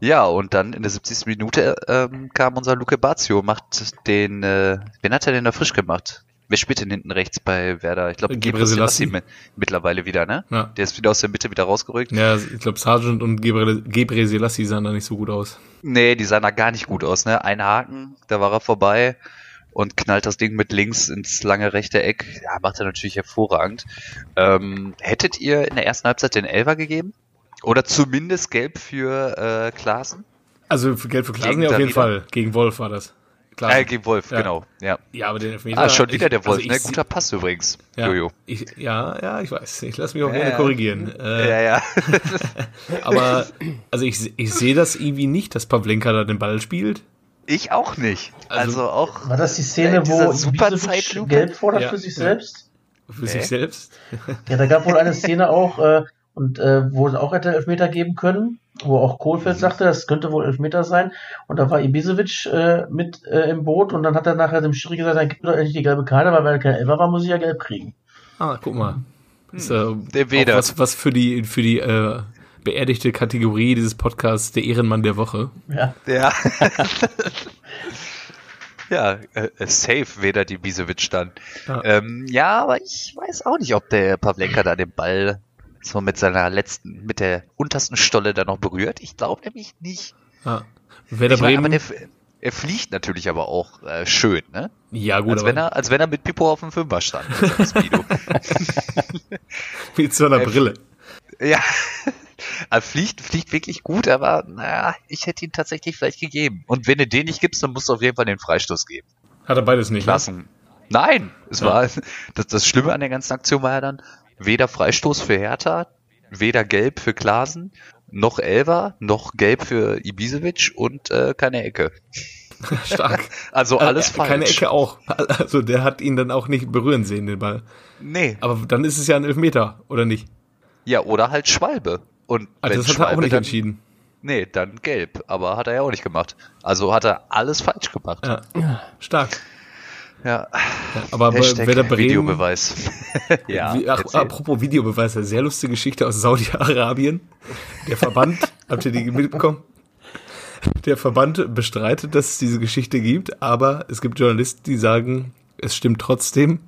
ja, und dann in der 70. Minute ähm, kam unser Luke Bazio, macht den, äh, wen hat er denn da frisch gemacht? Wer spielt denn hinten rechts bei Werder? Ich glaube, Gebre Selassie. mit, mittlerweile wieder, ne? Ja. Der ist wieder aus der Mitte wieder rausgerückt. Ja, ich glaube, Sargent und Gebre, Selassie sahen da nicht so gut aus. Nee, die sahen da gar nicht gut aus, ne? Ein Haken, da war er vorbei und knallt das Ding mit links ins lange rechte Eck. Ja, macht er natürlich hervorragend. Ähm, hättet ihr in der ersten Halbzeit den Elfer gegeben? Oder zumindest gelb für äh, Klaassen? Also für Geld für Gegen ja auf jeden. Fall. Gegen Wolf war das. Klaasen. Äh, gegen Wolf, Ja. genau. Ja. Ja, aber den Elfmeter. Ah, schon wieder ich- der Wolf, also ne? Guter Pass übrigens, ja, Jojo. Ich, ja, ja, ich weiß. Ich lasse mich auch gerne ja. korrigieren. Äh, Ja, ja. Aber also ich, ich sehe das irgendwie nicht, dass Pavlenka da den Ball spielt. Ich auch nicht. Also- Also, auch. War das die Szene, wo super gelb fordert Ja, für sich selbst? Für Hä? sich selbst. Ja, da gab wohl eine Szene auch, äh, und äh, wo es auch hätte Elfmeter geben können, wo auch Kohlfeld sagte, das könnte wohl Elfmeter sein. Und da war Ibisevic äh, mit äh, im Boot und dann hat er nachher dem Schiri gesagt, dann gib mir doch endlich die gelbe Karte, weil wenn er kein Elfer war, muss ich ja gelb kriegen. Ah, guck mal. Ist, äh, Der Weder. auch was, was für die, für die äh, beerdigte Kategorie dieses Podcasts der Ehrenmann der Woche. Ja. Ja. ja, äh, äh, safe weder die Bisevic dann. Ja. Ähm, ja, aber ich weiß auch nicht, ob der Pavlenka da den Ball so mit seiner letzten, mit der untersten Stolle da noch berührt. Ich glaube nämlich nicht. Ja. Werder Ich Bremen. aber der, er fliegt natürlich aber auch äh, schön, ne? ja, gut, als, wenn er, als wenn er mit Pipo auf dem Fünfer stand. mit so einer Brille. ja. Er fliegt, fliegt wirklich gut, aber naja, ich hätte ihn tatsächlich vielleicht gegeben. Und wenn du den nicht gibst, dann musst du auf jeden Fall den Freistoß geben. Hat er beides nicht. Ne? Klassen. Nein, es Ja. war das, das Schlimme an der ganzen Aktion war ja dann weder Freistoß für Hertha, weder Gelb für Klasen, noch Elver, noch Gelb für Ibisevic und äh, keine Ecke. Stark. Also alles äh, falsch. Keine Ecke auch. Also der hat ihn dann auch nicht berühren sehen, den Ball. Nee. Aber dann ist es ja ein Elfmeter, oder nicht? Ja, oder halt Schwalbe. Und Also das hat er auch Schwalbe nicht dann, entschieden. Nee, dann gelb. Aber hat er ja auch nicht gemacht. Also hat er alles falsch gemacht. Ja. Stark. Ja. Aber Hashtag Werder Bremen. Videobeweis. ja. Wie, ach, apropos Videobeweis, eine sehr lustige Geschichte aus Saudi-Arabien. Der Verband, habt ihr die mitbekommen? Der Verband bestreitet, dass es diese Geschichte gibt, aber es gibt Journalisten, die sagen, es stimmt trotzdem.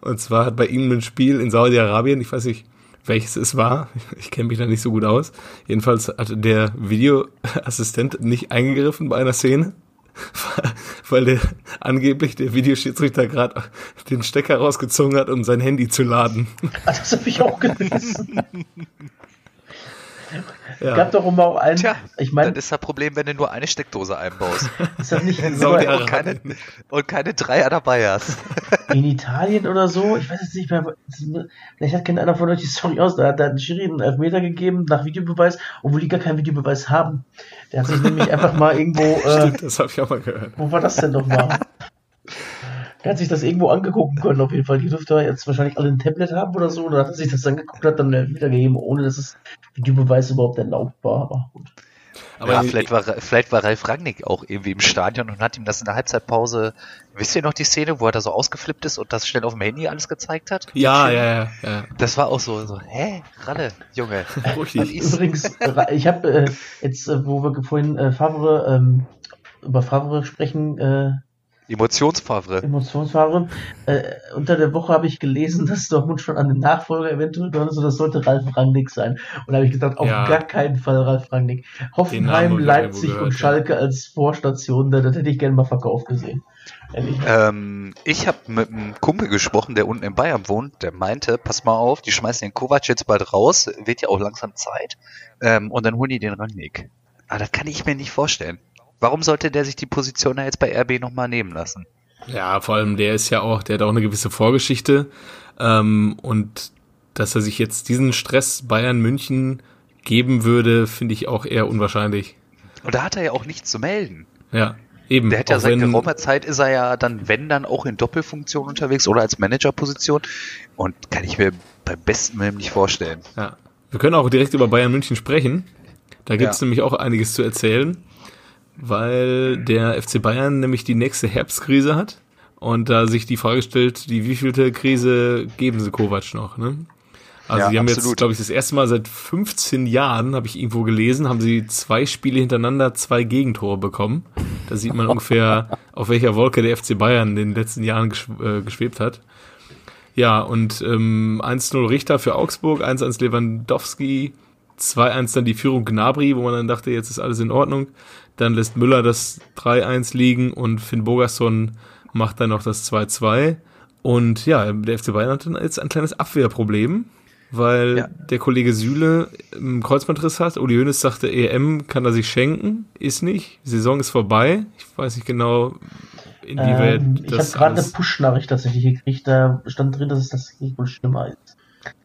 Und zwar hat bei ihnen ein Spiel in Saudi-Arabien, ich weiß nicht, welches es war, ich kenne mich da nicht so gut aus. Jedenfalls hat der Videoassistent nicht eingegriffen bei einer Szene, weil der angeblich der Videoschiedsrichter gerade den Stecker rausgezogen hat, um sein Handy zu laden. Ah, Das habe ich auch gelesen. Ja. Gab doch immer auch einen, Tja, ich meine, das ist das Problem, wenn du nur eine Steckdose einbaust ist das nicht Saudi-Arabien. und keine, und keine Dreier dabei hast. in Italien oder so? Ich weiß jetzt nicht mehr. Vielleicht hat keiner von euch die Story aus. Da hat der Schiri einen Elfmeter gegeben nach Videobeweis, obwohl die gar keinen Videobeweis haben. Der hat sich nämlich einfach mal irgendwo, äh, Stimmt, das habe ich auch mal gehört. wo war das denn nochmal? Er hat sich das irgendwo angegucken können, auf jeden Fall. Die dürfte jetzt wahrscheinlich alle ein Tablet haben oder so. Oder hat er sich das angeguckt, hat dann einen Elfmeter gegeben, ohne dass es Videobeweis überhaupt erlaubt war. Aber gut. Aber ja, ich- vielleicht war, vielleicht war Ralf Rangnick auch irgendwie im Stadion und hat ihm das in der Halbzeitpause, wisst ihr noch die Szene, wo er da so ausgeflippt ist und das schnell auf dem Handy alles gezeigt hat? Ja, ja, ja, ja. Das war auch so, so hä, Ralle, Junge. Übrigens, äh, ich habe äh, jetzt, äh, wo wir vorhin äh, Favre, ähm, über Favre sprechen, Emotionsfavre. Emotionsfahrerin. Äh, unter der Woche habe ich gelesen, dass Dortmund schon an den Nachfolger eventuell dran ist und das sollte Ralf Rangnick sein. Und da habe ich gedacht, auf Ja. gar keinen Fall Ralf Rangnick. Hoffenheim, Leipzig gehört, und ja. Schalke als Vorstation, das, das hätte ich gerne mal verkauft gesehen. Ähm, ich habe mit einem Kumpel gesprochen, der unten in Bayern wohnt, der meinte, pass mal auf, die schmeißen den Kovac jetzt bald raus, wird ja auch langsam Zeit, ähm, und dann holen die den Rangnick. Aber das kann ich mir nicht vorstellen. Warum sollte der sich die Position da jetzt bei RB nochmal nehmen lassen? Ja, vor allem der ist ja auch, der hat auch eine gewisse Vorgeschichte. Ähm, und dass er sich jetzt diesen Stress Bayern München geben würde, finde ich auch eher unwahrscheinlich. Und da hat er ja auch nichts zu melden. Ja, eben. Der hat ja seit geraumer Zeit ist er ja dann, wenn dann auch in Doppelfunktion unterwegs oder als Managerposition. Und kann ich mir beim besten Willen nicht vorstellen. Ja. Wir können auch direkt über Bayern München sprechen. Da gibt es Ja. nämlich auch einiges zu erzählen, weil der FC Bayern nämlich die nächste Herbstkrise hat Und da sich die Frage stellt, die wievielte Krise geben sie Kovac noch, ne? Also Ja, die haben jetzt, absolut. glaube ich, das erste Mal seit 15 Jahren, habe ich irgendwo gelesen, haben sie zwei Spiele hintereinander zwei Gegentore bekommen. Da sieht man ungefähr, auf welcher Wolke der FC Bayern in den letzten Jahren äh, geschwebt hat. Ja, und ähm, 1-0 Richter für Augsburg, 1-1 Lewandowski, 2-1 dann die Führung Gnabry, wo man dann dachte, jetzt ist alles in Ordnung. Dann lässt Müller das 3-1 liegen und Finn Bogerson macht dann noch das 2-2. Und ja, der FC Bayern hat dann jetzt ein kleines Abwehrproblem, weil Ja. der Kollege Süle einen Kreuzbandriss hat. Uli Hoeneß sagte, EM kann er sich schenken, ist nicht. Die Saison ist vorbei. Ich weiß nicht genau, inwieweit Ähm, ich habe das gerade eine Push-Nachricht tatsächlich gekriegt, da stand drin, dass es das wohl schlimmer ist.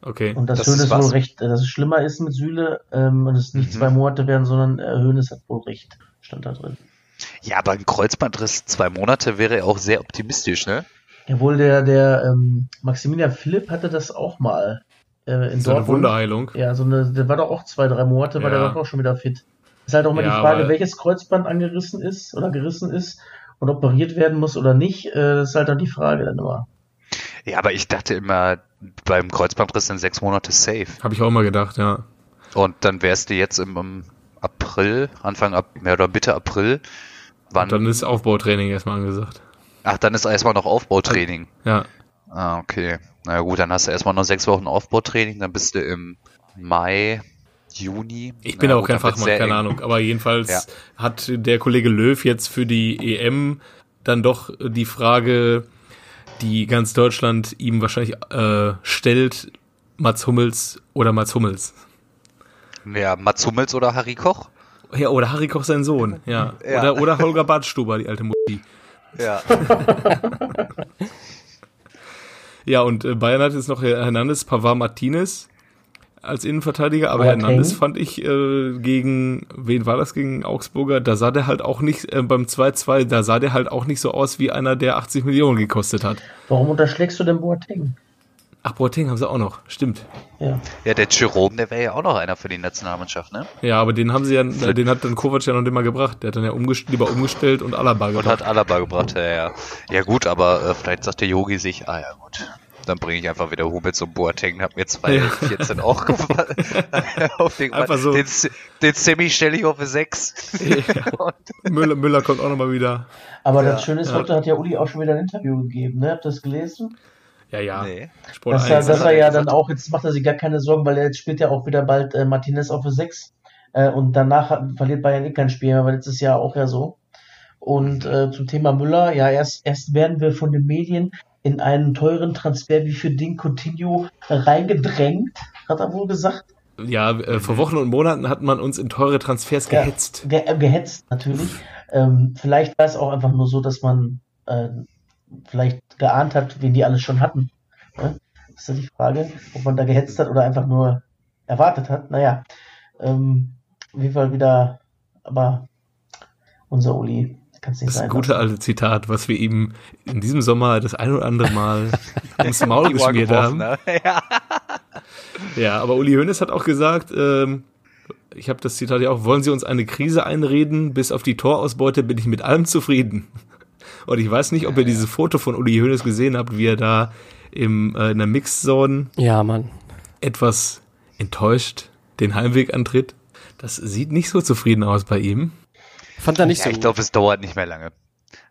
Okay. Und dass Das ist Hönes wohl recht, äh, dass es schlimmer ist mit Süle ähm, und es nicht Mhm. zwei Monate werden, sondern äh, Hönes hat wohl recht, stand da drin. Ja, aber ein Kreuzbandriss zwei Monate wäre auch sehr optimistisch, ne? Jawohl, der, der ähm, Maximilian Philipp hatte das auch mal äh, in So eine Dortmund. Wunderheilung. Ja, so eine, der war doch auch zwei, drei Monate, war Ja. der doch auch schon wieder fit. Ist halt auch mal Ja, die Frage, aber- welches Kreuzband angerissen ist oder gerissen ist und operiert werden muss oder nicht. Äh, das ist halt dann die Frage dann immer. Ja, aber ich dachte immer, beim Kreuzbandriss sind sechs Monate safe. Habe ich auch mal gedacht, ja. Und dann wärst du jetzt im, im April, Anfang ab, mehr oder Mitte April. Wann? Und dann ist Aufbautraining erstmal angesagt. ach, dann ist erstmal noch Aufbautraining. Ja. Ah, okay. Na ja, gut, dann hast du erstmal noch sechs Wochen Aufbautraining, dann bist du im Mai, Juni. Ich bin Na auch gut, kein Fachmann, keine eng. Ahnung. Aber jedenfalls Ja. hat der Kollege Löw jetzt für die EM dann doch die Frage, die ganz Deutschland ihm wahrscheinlich äh, stellt, Mats Hummels oder Mats Hummels. Ja, Mats Hummels oder Harry Koch? Ja, oder Harry Koch sein Sohn, ja. Ja. Oder, oder Holger Badstuber, die alte Mutti. Ja. Ja, und äh, Bayern hat jetzt noch Hernandez, Pavard Martinez als Innenverteidiger, aber Boateng. Hernandez fand ich äh, gegen, wen war das gegen Augsburger? Da sah der halt auch nicht, äh, beim 2-2, da sah der halt auch nicht so aus wie einer, der 80 Millionen gekostet hat. Warum unterschlägst du denn Boateng? Ach, Boateng haben sie auch noch, stimmt. Ja. Ja, der Jerome, der wäre ja auch noch einer für die Nationalmannschaft, ne? Ja, aber den haben sie ja, äh, den hat dann Kovac ja noch nicht mal gebracht. Der hat dann ja umgest lieber umgestellt und Alaba Und gebracht. hat Alaba gebracht, ja, ja. Ja gut, aber äh, vielleicht sagt der Yogi sich, ah ja gut, dann bringe ich einfach wieder Hummels und Boateng, hab mir 2,14 auch gefallen. auf den, Einfach so. Den, den Semi stelle ich auf eine 6. Müller, Müller kommt auch noch mal wieder. Aber Ja. das Schöne ist, Ja. heute hat ja Uli auch schon wieder ein Interview gegeben, ne? Habt ihr das gelesen? Ja, ja. Nee. Sport Dass er, 1. dass hat er er ja dann auch, jetzt macht er sich gar keine Sorgen, weil er jetzt spielt ja auch wieder bald äh, Martinez auf der 6. Äh, und danach hat, verliert Bayern eh kein Spiel mehr, weil letztes Jahr auch ja so. Und äh, zum Thema Müller, ja, erst, erst werden wir von den Medien in einen teuren Transfer wie für Ding Coutinho reingedrängt, hat er wohl gesagt. Ja, äh, vor Wochen und Monaten hat man uns in teure Transfers Ja. gehetzt. Ge äh, gehetzt natürlich. Ähm, vielleicht war es auch einfach nur so, dass man äh, vielleicht geahnt hat, wen die alles schon hatten. Ne? Das ist ja die Frage, ob man da gehetzt hat oder einfach nur erwartet hat. Naja, ähm, auf jeden Fall wieder, aber unser Uli kann es nicht Das sein. gute alte Zitat, was wir ihm in diesem Sommer das ein oder andere Mal ums Maul geschmiert haben. ne? Ja. Ja, aber Uli Hoeneß hat auch gesagt, ähm, ich habe das Zitat ja auch, wollen Sie uns eine Krise einreden? Bis auf die Torausbeute bin ich mit allem zufrieden. Und ich weiß nicht, ob ihr dieses Foto von Uli Hoeneß gesehen habt, wie er da im, äh, in der Mixzone Ja, Mann. etwas enttäuscht den Heimweg antritt. Das sieht nicht so zufrieden aus bei ihm. Fand er nicht Ja, so ich glaube, es dauert nicht mehr lange.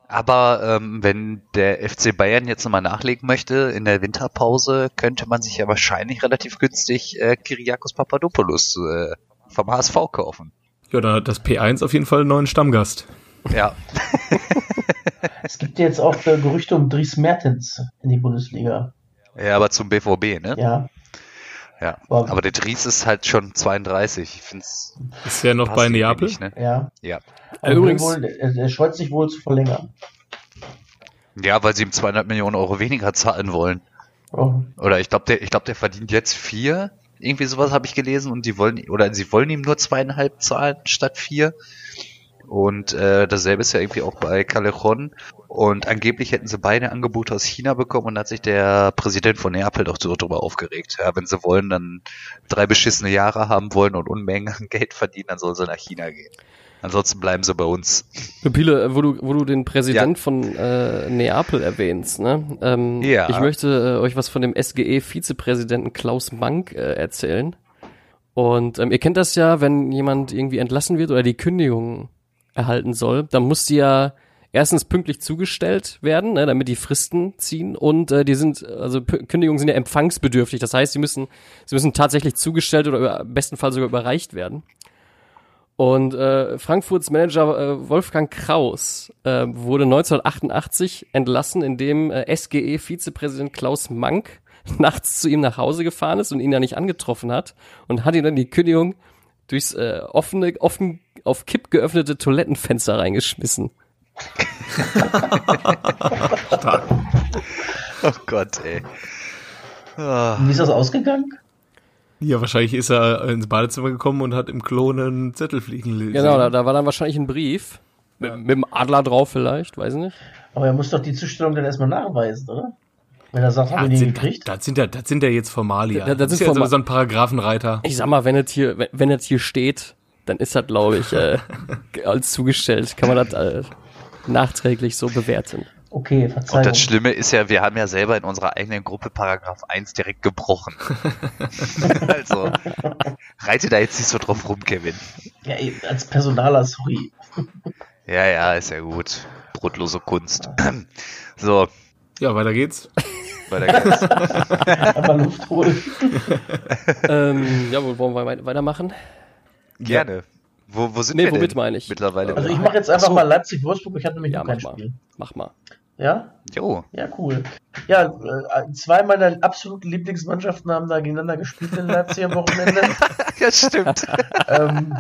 Aber ähm, wenn der FC Bayern jetzt nochmal nachlegen möchte in der Winterpause, könnte man sich ja wahrscheinlich relativ günstig äh, Kyriakos Papadopoulos äh, vom HSV kaufen. Ja, dann hat das P1 auf jeden Fall einen neuen Stammgast. Ja, Es gibt jetzt auch äh, Gerüchte um Dries Mertens in die Bundesliga. ja aber zum BVB, ne? Ja, Ja. Aber der Dries ist halt schon 32. Ich finde es Ist ja noch bei Neapel. Nicht, ne? ja. Ja. Er, Übrigens- wohl, er, scheut sich wohl zu verlängern. ja, weil sie ihm 200 Millionen Euro weniger zahlen wollen. Oh, Oder ich glaube, der, ich glaube, der verdient jetzt vier. Irgendwie sowas habe ich gelesen und die wollen oder sie wollen ihm nur zweieinhalb zahlen statt vier. Und äh, dasselbe ist ja irgendwie auch bei Callejon. Und angeblich hätten sie beide Angebote aus China bekommen und da hat sich der Präsident von Neapel doch so drüber aufgeregt. Ja, wenn sie wollen, dann drei beschissene Jahre haben wollen und Unmengen an Geld verdienen, dann sollen sie nach China gehen. Ansonsten bleiben sie bei uns. Pile, wo du, wo du den Präsident von äh, Neapel erwähnst, ne? Ähm, Ja. Ich möchte äh, euch was von dem SGE-Vizepräsidenten Klaus Mank äh, erzählen. Und ähm, ihr kennt das ja, wenn jemand irgendwie entlassen wird oder die Kündigung erhalten soll, dann muss die ja erstens pünktlich zugestellt werden, ne, damit die Fristen ziehen und äh, die sind, also P Kündigungen sind ja empfangsbedürftig. Das heißt, sie müssen, sie müssen tatsächlich zugestellt oder über, im besten Fall sogar überreicht werden. Und äh, Frankfurts Manager äh, Wolfgang Kraus äh, wurde 1988 entlassen, indem äh, SGE-Vizepräsident Klaus Mank nachts zu ihm nach Hause gefahren ist und ihn ja nicht angetroffen hat und hat ihm dann die Kündigung durchs äh, offene, offen auf Kipp geöffnete Toilettenfenster reingeschmissen. Oh Gott, ey. Ah, Und wie ist das ausgegangen? Ja, wahrscheinlich ist er ins Badezimmer gekommen und hat im Klo einen Zettel fliegen lesen. Genau, da, da war dann wahrscheinlich ein Brief. Mit, mit dem Adler drauf vielleicht, weiß ich nicht. Aber er muss doch die Zustellung dann erstmal nachweisen, oder? Wenn er sagt, Ja, hab ich das, nie sind, gekriegt. das, sind ja, das sind ja jetzt Formalia. Das- das Das, ist ja so, Forma- so ein Paragraphenreiter. Ich sag mal, wenn es hier, wenn, wenn es hier steht, dann ist das, glaube ich, äh, als zugestellt. Kann man das äh, nachträglich so bewerten. Okay, Und Verzeihung. das Schlimme ist ja, wir haben ja selber in unserer eigenen Gruppe Paragraph 1 direkt gebrochen. also, reite da jetzt nicht so drauf rum, Kevin. ja, als Personaler, sorry. Ja, ja, ist ja gut. Brotlose Kunst. so, Ja, weiter geht's. weiter geht's. Einmal Luft holen. ähm, ja, wo wollen wir wei- weitermachen? Gerne. Wo, wo sind Nee, wir womit denn meine ich? mittlerweile? Also ich mache jetzt einfach Ach so. mal Leipzig-Wolfsburg. Ich hatte nämlich Ja, noch kein mach mal. Spiel. Mach mal. Ja? Jo, Ja, cool. Ja, äh, zwei meiner absoluten Lieblingsmannschaften haben da gegeneinander gespielt in Leipzig am Wochenende. ja, stimmt. ähm,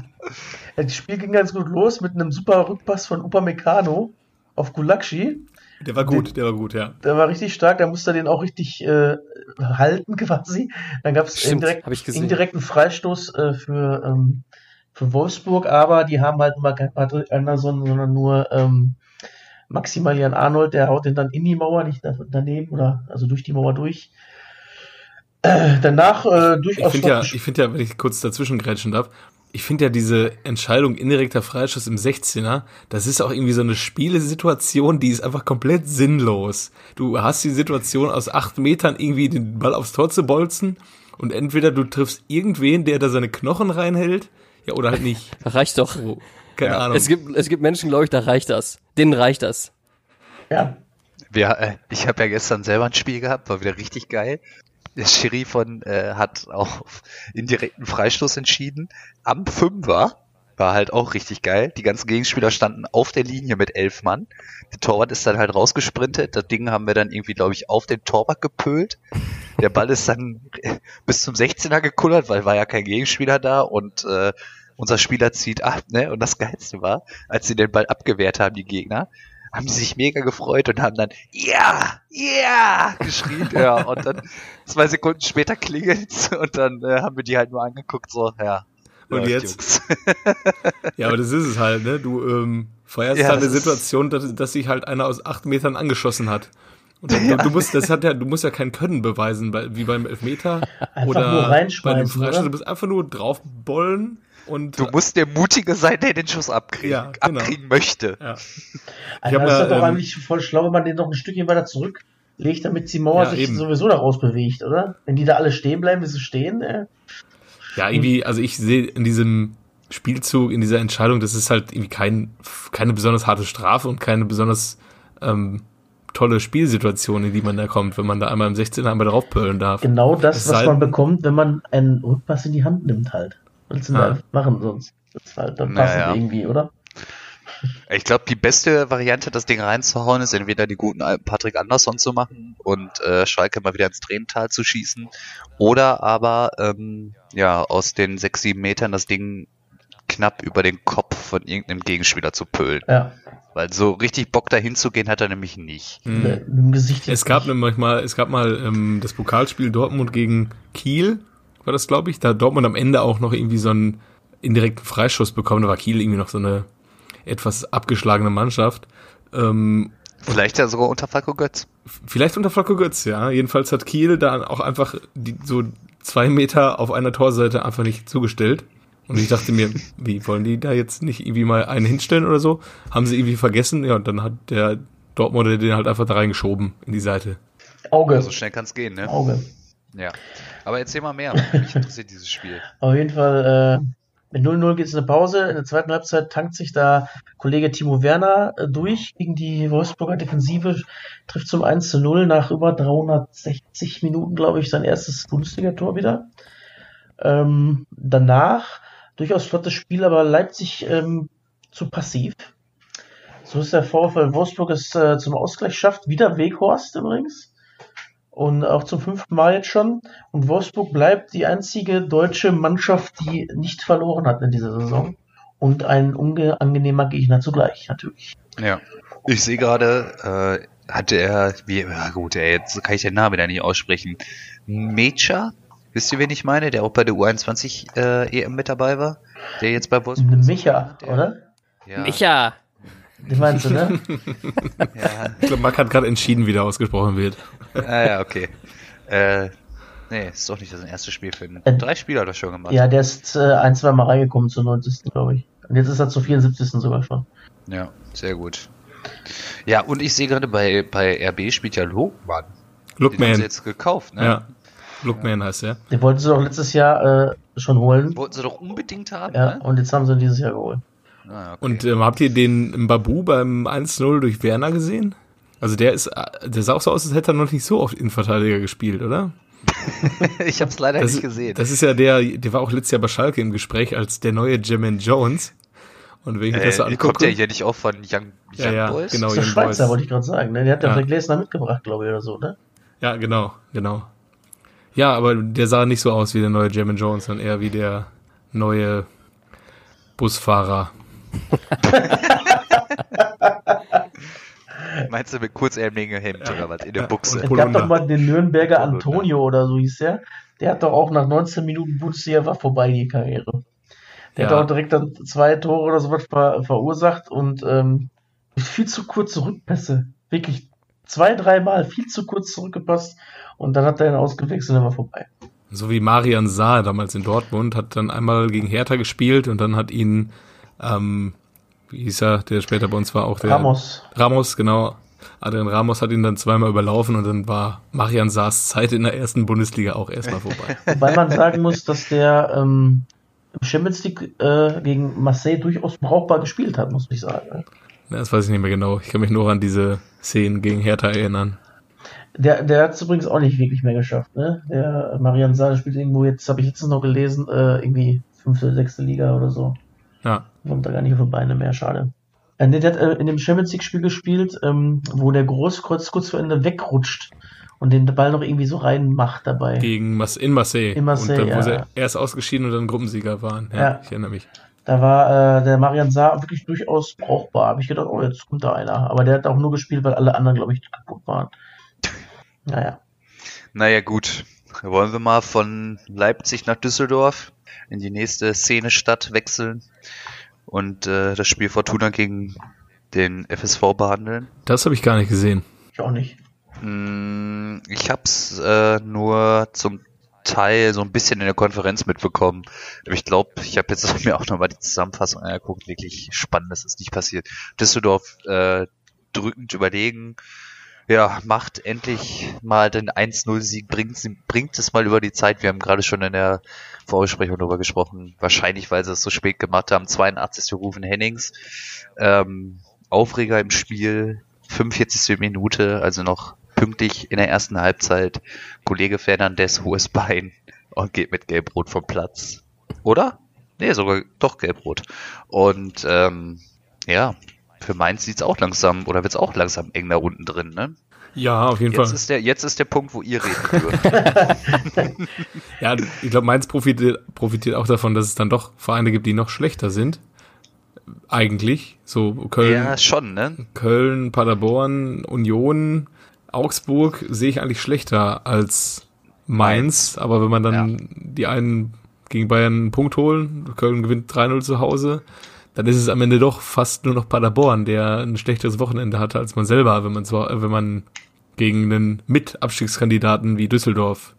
das Spiel ging ganz gut los mit einem super Rückpass von Upamecano auf Gulakshi. Der war gut, der war gut, ja. Der war richtig stark, da musste er den auch richtig äh, halten quasi. Dann gab es indirekt, indirekten Freistoß äh, für, ähm, für Wolfsburg, aber die haben halt mal kein Patrick Anderson, sondern nur ähm, Maximilian Arnold, der haut den dann in die Mauer, nicht da- daneben oder also durch die Mauer durch. Äh, danach äh, Ich durchaus finde ja, ich finde ja, wenn ich kurz dazwischen grätschen darf, ich finde ja diese Entscheidung indirekter Freischuss im 16er, das ist auch irgendwie so eine Spielesituation, die ist einfach komplett sinnlos. Du hast die Situation aus acht Metern irgendwie den Ball aufs Tor zu bolzen und entweder du triffst irgendwen, der da seine Knochen reinhält, ja, oder halt nicht. Reicht doch. Oh, keine Ja. Ahnung. Es gibt, es gibt Menschen, glaube ich, da reicht das. Denen reicht das. ja, Wir, äh, ich habe ja gestern selber ein Spiel gehabt, war wieder richtig geil. Der Schiri von äh, hat auf indirekten Freistoß entschieden. Am Fünfer war halt auch richtig geil. Die ganzen Gegenspieler standen auf der Linie mit elf Mann. Der Torwart ist dann halt rausgesprintet. Das Ding haben wir dann irgendwie, glaube ich, auf den Torwart gepölt. Der Ball ist dann bis zum 16er gekullert, weil war ja kein Gegenspieler da und äh, unser Spieler zieht ab, ne? Und das Geilste war, als sie den Ball abgewehrt haben, die Gegner, haben die sich mega gefreut und haben dann ja, ja geschrien. Ja, und dann zwei Sekunden später klingelt's und dann äh, haben wir die halt nur angeguckt, so, ja. Und jetzt? Ja, aber das ist es halt, ne? Du ähm, feierst Ja, da eine Situation, dass, dass sich halt einer aus acht Metern angeschossen hat. Und du, du musst, das hat ja, du musst ja kein Können beweisen, wie beim Elfmeter Einfach oder nur bei einem reinschmeißen, Freistoß. Du musst einfach nur draufbollen und Du musst der Mutige sein, der den Schuss abkriegen, Ja, genau. abkriegen möchte. ja. Hab das ist mal, doch ähm, eigentlich voll schlau, wenn man den noch ein Stückchen weiter zurücklegt, damit die Mauer Ja, sich eben. sowieso daraus bewegt, oder? Wenn die da alle stehen bleiben, wie sie stehen, äh, ja, irgendwie, also ich sehe in diesem Spielzug, in dieser Entscheidung, das ist halt irgendwie kein, keine besonders harte Strafe und keine besonders ähm, tolle Spielsituation, in die man da kommt, wenn man da einmal im 16er einmal draufpöllen darf. genau das, Es was sei- man bekommt, wenn man einen Rückpass in die Hand nimmt halt. Willst du Ah. da machen sonst? Das ist halt dann passend Naja. irgendwie, oder? Ich glaube, die beste Variante, das Ding reinzuhauen, ist entweder die guten alten Patrick Andersson zu machen und äh, Schalke mal wieder ins Tränental zu schießen, oder aber ähm, ja aus den sechs sieben Metern das Ding knapp über den Kopf von irgendeinem Gegenspieler zu pölen. Ja. Weil so richtig Bock dahin zu gehen hat er nämlich nicht. Mhm. Dem Gesicht Es gab nämlich mal, es gab mal ähm, das Pokalspiel Dortmund gegen Kiel, war das, glaube ich. Da hat Dortmund am Ende auch noch irgendwie so einen indirekten Freischuss bekommen. Da war Kiel irgendwie noch so eine etwas abgeschlagene Mannschaft. Ähm, Vielleicht ja sogar unter Falco Götz. vielleicht unter Flacco Götz, ja. Jedenfalls hat Kiel da auch einfach die, so zwei Meter auf einer Torseite einfach nicht zugestellt. Und ich dachte mir, wie wollen die da jetzt nicht irgendwie mal einen hinstellen oder so? Haben sie irgendwie vergessen? Ja, und dann hat der Dortmunder den halt einfach da reingeschoben in die Seite. Auge. So schnell kann es gehen, ne? Auge. Ja. Aber erzähl mal mehr. Mich interessiert dieses Spiel. Auf jeden Fall, äh, mit 0-0 geht es in eine Pause. In der zweiten Halbzeit tankt sich da Kollege Timo Werner äh, durch gegen die Wolfsburger Defensive, trifft zum 1-0 nach über 360 Minuten, glaube ich, sein erstes Bundesligator wieder. Ähm, danach durchaus flottes Spiel, aber Leipzig ähm, zu passiv. So ist der VfL Wolfsburg es äh, zum Ausgleich schafft. Wieder Weghorst übrigens. Und auch zum fünften Mal jetzt schon. Und Wolfsburg bleibt die einzige deutsche Mannschaft, die nicht verloren hat in dieser Saison. Und ein unangenehmer Gegner zugleich, natürlich. Ja. Ich sehe gerade, äh, hatte er, wie, ja gut, ey, jetzt kann ich den Namen wieder nicht aussprechen. Mecha? Wisst ihr, wen ich meine? Der auch bei der U21 äh, EM mit dabei war? Der jetzt bei Wolfsburg? Micha, Der- oder? Ja, Micha! Den meinst du, ne? ja. Ich glaube, Marc hat gerade entschieden, wie der ausgesprochen wird. Ah ja, okay. Äh, nee, ist doch nicht das erste Spiel für ihn. Äh, Drei Spiele hat er schon gemacht. ja, der ist äh, ein, zwei Mal reingekommen zur 90. glaube ich. Und jetzt ist er zur 74. sogar schon. Ja, sehr gut. Ja, und ich sehe gerade bei, bei RB spielt ja Lohmann. Den haben sie Lookman. jetzt gekauft, ne? Ja. Lookman heißt er. Den wollten sie doch letztes Jahr äh, schon holen. Wollten sie doch unbedingt haben, Ja, ne? und jetzt haben sie ihn dieses Jahr geholt. Ah, okay. Und ähm, habt ihr den Babu beim 1-0 durch Werner gesehen? Also der ist, äh, der sah auch so aus, als hätte er noch nicht so oft Innenverteidiger gespielt, oder? ich habe es leider Das, nicht gesehen. das ist ja der, der war auch letztes Jahr bei Schalke im Gespräch als der neue Jermaine Jones. Und wenn ich mir das so äh, angucke. kommt der hier nicht auch von Young, Ja, Young ja, Boys? genau. Das ist Young Schweizer, Boys. wollte ich gerade sagen. Ne? Der hat ja Ja. vielleicht Gläsner mitgebracht, glaube ich, oder so, ne? Ja, genau, genau. Ja, aber der sah nicht so aus wie der neue Jermaine Jones, sondern eher wie der neue Busfahrer. Meinst du mit kurzärmeligen Hemd oder was? In der Buchse. Es gab doch mal den Nürnberger Polunder. Antonio oder so hieß der. Der hat doch auch nach 19 Minuten Bundesliga war vorbei die Karriere. Der Ja. hat auch direkt dann zwei Tore oder sowas ver verursacht und ähm, viel zu kurze Rückpässe. Wirklich zwei, dreimal viel zu kurz zurückgepasst und dann hat er ihn ausgewechselt und war vorbei. So wie Marian Saar damals in Dortmund, hat dann einmal gegen Hertha gespielt und dann hat ihn, ähm, wie hieß er, der später bei uns war, auch der Ramos. Ramos, genau. Adrian Ramos hat ihn dann zweimal überlaufen und dann war Marian Saars Zeit in der ersten Bundesliga auch erstmal vorbei. Wobei man sagen muss, dass der ähm, im Champions League äh, gegen Marseille durchaus brauchbar gespielt hat, muss ich sagen. Ja, Das weiß ich nicht mehr genau. Ich kann mich nur an diese Szenen gegen Hertha erinnern. Der, der hat es übrigens auch nicht wirklich mehr geschafft, ne? Der Marian Saar spielt irgendwo jetzt, habe ich jetzt noch gelesen, äh, irgendwie fünfte, sechste Liga oder so. Ja, Kommt da gar nicht auf die Beine mehr, schade. Äh, nee, der hat äh, in dem Champions League Spiel gespielt, ähm, wo der Großkreuz kurz vor Ende wegrutscht und den Ball noch irgendwie so reinmacht dabei. gegen Mas in Marseille. In Marseille, und wo ja. sie erst ausgeschieden und dann Gruppensieger waren. Ja, Ja. ich erinnere mich. Da war äh, der Marian Saar wirklich durchaus brauchbar. Habe ich gedacht, oh, jetzt kommt da einer. Aber der hat auch nur gespielt, weil alle anderen, glaube ich, kaputt waren. Naja. Naja, gut. Wollen wir mal von Leipzig nach Düsseldorf in die nächste Szene-Stadt wechseln und äh, das Spiel Fortuna gegen den FSV behandeln? Das habe ich gar nicht gesehen. Ich auch nicht. Mm, Ich hab's äh, nur zum Teil so ein bisschen in der Konferenz mitbekommen. Aber ich glaube, ich habe jetzt mir auch nochmal die Zusammenfassung angeguckt. Wirklich spannendes ist nicht passiert. Düsseldorf äh, drückend überlegen. Ja, macht endlich mal den 1-0-Sieg, bringt, bringt es mal über die Zeit. Wir haben gerade schon in der Vorbesprechung darüber gesprochen. Wahrscheinlich, weil sie es so spät gemacht haben. 82. Rufen Hennings. Ähm, Aufreger im Spiel. 45. Minute, also noch pünktlich in der ersten Halbzeit. Kollege Fernandes, hohes Bein und geht mit Gelbrot vom Platz. Oder? Nee, sogar doch Gelbrot. Und ähm, ja, für Mainz sieht's auch langsam, oder wird's auch langsam eng da unten drin, ne? Ja, auf jeden Jetzt Fall. ist, der, jetzt ist der Punkt, wo ihr reden dürft. Ja, ich glaube, Mainz profitiert, profitiert auch davon, dass es dann doch Vereine gibt, die noch schlechter sind. Eigentlich. So Köln, ja, schon, ne? Köln, Paderborn, Union, Augsburg sehe ich eigentlich schlechter als Mainz. Aber wenn man dann die einen gegen Bayern einen Punkt holen, Köln gewinnt 3-0 zu Hause, dann ist es am Ende doch fast nur noch Paderborn, der ein schlechteres Wochenende hatte als man selber, wenn man so, wenn man gegen einen Mit-Abstiegskandidaten wie Düsseldorf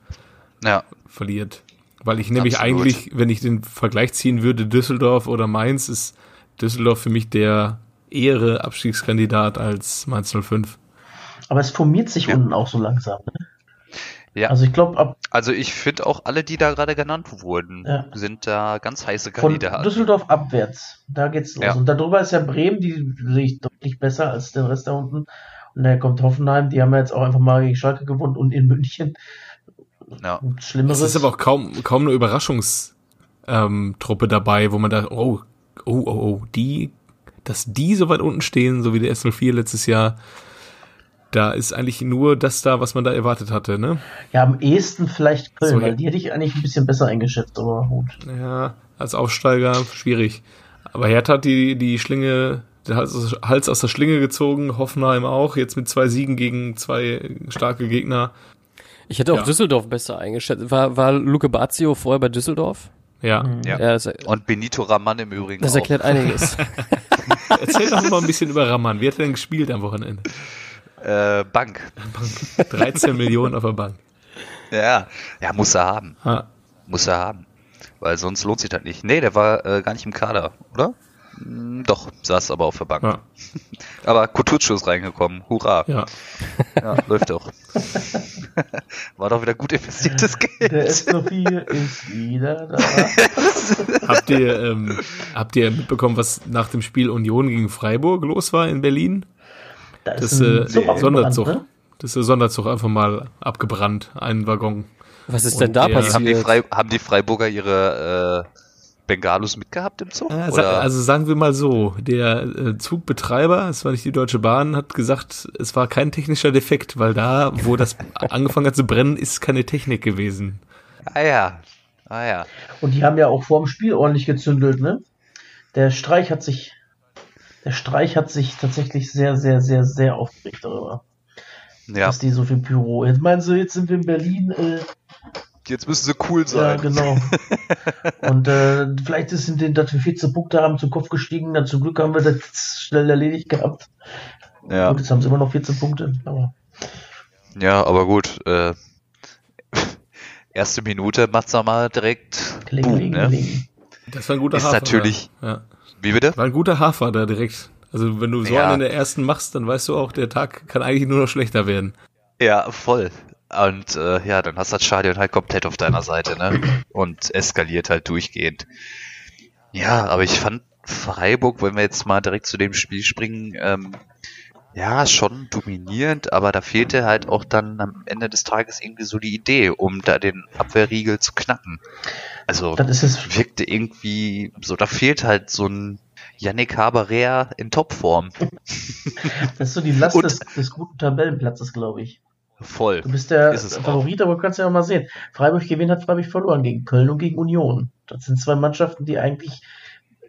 Ja. verliert. Weil ich nämlich Absolut. eigentlich, wenn ich den Vergleich ziehen würde, Düsseldorf oder Mainz, ist Düsseldorf für mich der ehere Abstiegskandidat als Mainz 05. Aber es formiert sich Ja. unten auch so langsam. Ne? Ja. Also ich glaube, ab Also ich finde auch alle, die da gerade genannt wurden, Ja. sind da ganz heiße von Kandidaten. Düsseldorf abwärts, da geht's los. Ja. Und darüber ist ja Bremen, die sehe ich deutlich besser als den Rest da unten. Und daher kommt Hoffenheim, die haben ja jetzt auch einfach mal gegen Schalke gewonnen und in München. Ja. Schlimmeres. Es ist aber auch kaum, kaum eine Überraschungstruppe ähm, dabei, wo man da, oh, oh, oh, oh, die, dass die so weit unten stehen, so wie der S04 letztes Jahr, da ist eigentlich nur das da, was man da erwartet hatte, ne? ja, am ehesten vielleicht Köln, So, weil ja. die hätte ich eigentlich ein bisschen besser eingeschätzt, aber gut. Ja, als Aufsteiger schwierig. Aber Hertha hat die, die Schlinge, den Hals aus, Hals aus der Schlinge gezogen, Hoffenheim auch, jetzt mit zwei Siegen gegen zwei starke Gegner. Ich hätte auch Ja. Düsseldorf besser eingeschätzt. War, war Luke Bazio vorher bei Düsseldorf? Ja. Ja. Ja, das, Und Benito Raman im Übrigen das auch. erklärt einiges. Erzähl doch mal ein bisschen über Raman. Wie hat er denn gespielt am Wochenende? Äh, Bank. 13 Millionen auf der Bank. Ja, ja, muss er haben. Ah, Muss er haben. Weil sonst lohnt sich das nicht. Nee, der war äh, gar nicht im Kader, oder? Hm, Doch, saß aber auf der Bank. ja, Aber Kutucu ist reingekommen. Hurra. ja. Ja, läuft doch. War doch wieder gut investiertes Der Geld. S04 ist wieder da. Habt ihr, ähm, habt ihr mitbekommen, was nach dem Spiel Union gegen Freiburg los war in Berlin? Da Das ist ein äh, Sonderzug. ne? Das ist der Sonderzug einfach mal abgebrannt, ein Waggon. Was ist denn Und da der- Haben die, passiert? Frei, haben die Freiburger ihre äh, Bengalos mitgehabt im Zug? Ja, also sagen wir mal so, der äh, Zugbetreiber, es war nicht die Deutsche Bahn, hat gesagt, es war kein technischer Defekt, weil da, wo das angefangen hat zu brennen, ist keine Technik gewesen. ah ja. Ah ja. Und die haben ja auch vor dem Spiel ordentlich gezündelt, ne? Der Streich hat sich, der Streich hat sich tatsächlich sehr, sehr, sehr, sehr aufgeregt darüber, Ja. dass die so viel Pyro. Jetzt meinen sie, jetzt sind wir in Berlin, äh, Jetzt müssen sie cool ja, sein. genau. Und äh, vielleicht ist in den, dass wir 14 Punkte haben, zu Kopf gestiegen, dann zum Glück haben wir das schnell erledigt gehabt. Ja. Und jetzt haben sie immer noch 14 Punkte. Aber Ja, aber gut. Äh, erste Minute macht's mal direkt. Kling, Boom, kling, ne? kling. Das war ein guter Ist Hafer. natürlich-. Ja. Wie bitte? War ein guter Hafer da direkt. Also wenn du so Ja. einen in der ersten machst, dann weißt du auch, der Tag kann eigentlich nur noch schlechter werden. Ja, voll. Und äh, ja, dann hast du das Stadion halt komplett auf deiner Seite, ne? Und eskaliert halt durchgehend. Ja, aber ich fand Freiburg, wenn wir jetzt mal direkt zu dem Spiel springen, ähm, ja, schon dominierend, aber da fehlte halt auch dann am Ende des Tages irgendwie so die Idee, um da den Abwehrriegel zu knacken. Also Das ist es. wirkte irgendwie so, da fehlt halt so ein Yannick Haberer in Topform. Das ist so die Last des, des guten Tabellenplatzes, glaube ich. Voll. Du bist der es auch. Favorit, aber du kannst ja auch mal sehen. Freiburg gewinnt, hat Freiburg verloren gegen Köln und gegen Union. Das sind zwei Mannschaften, die eigentlich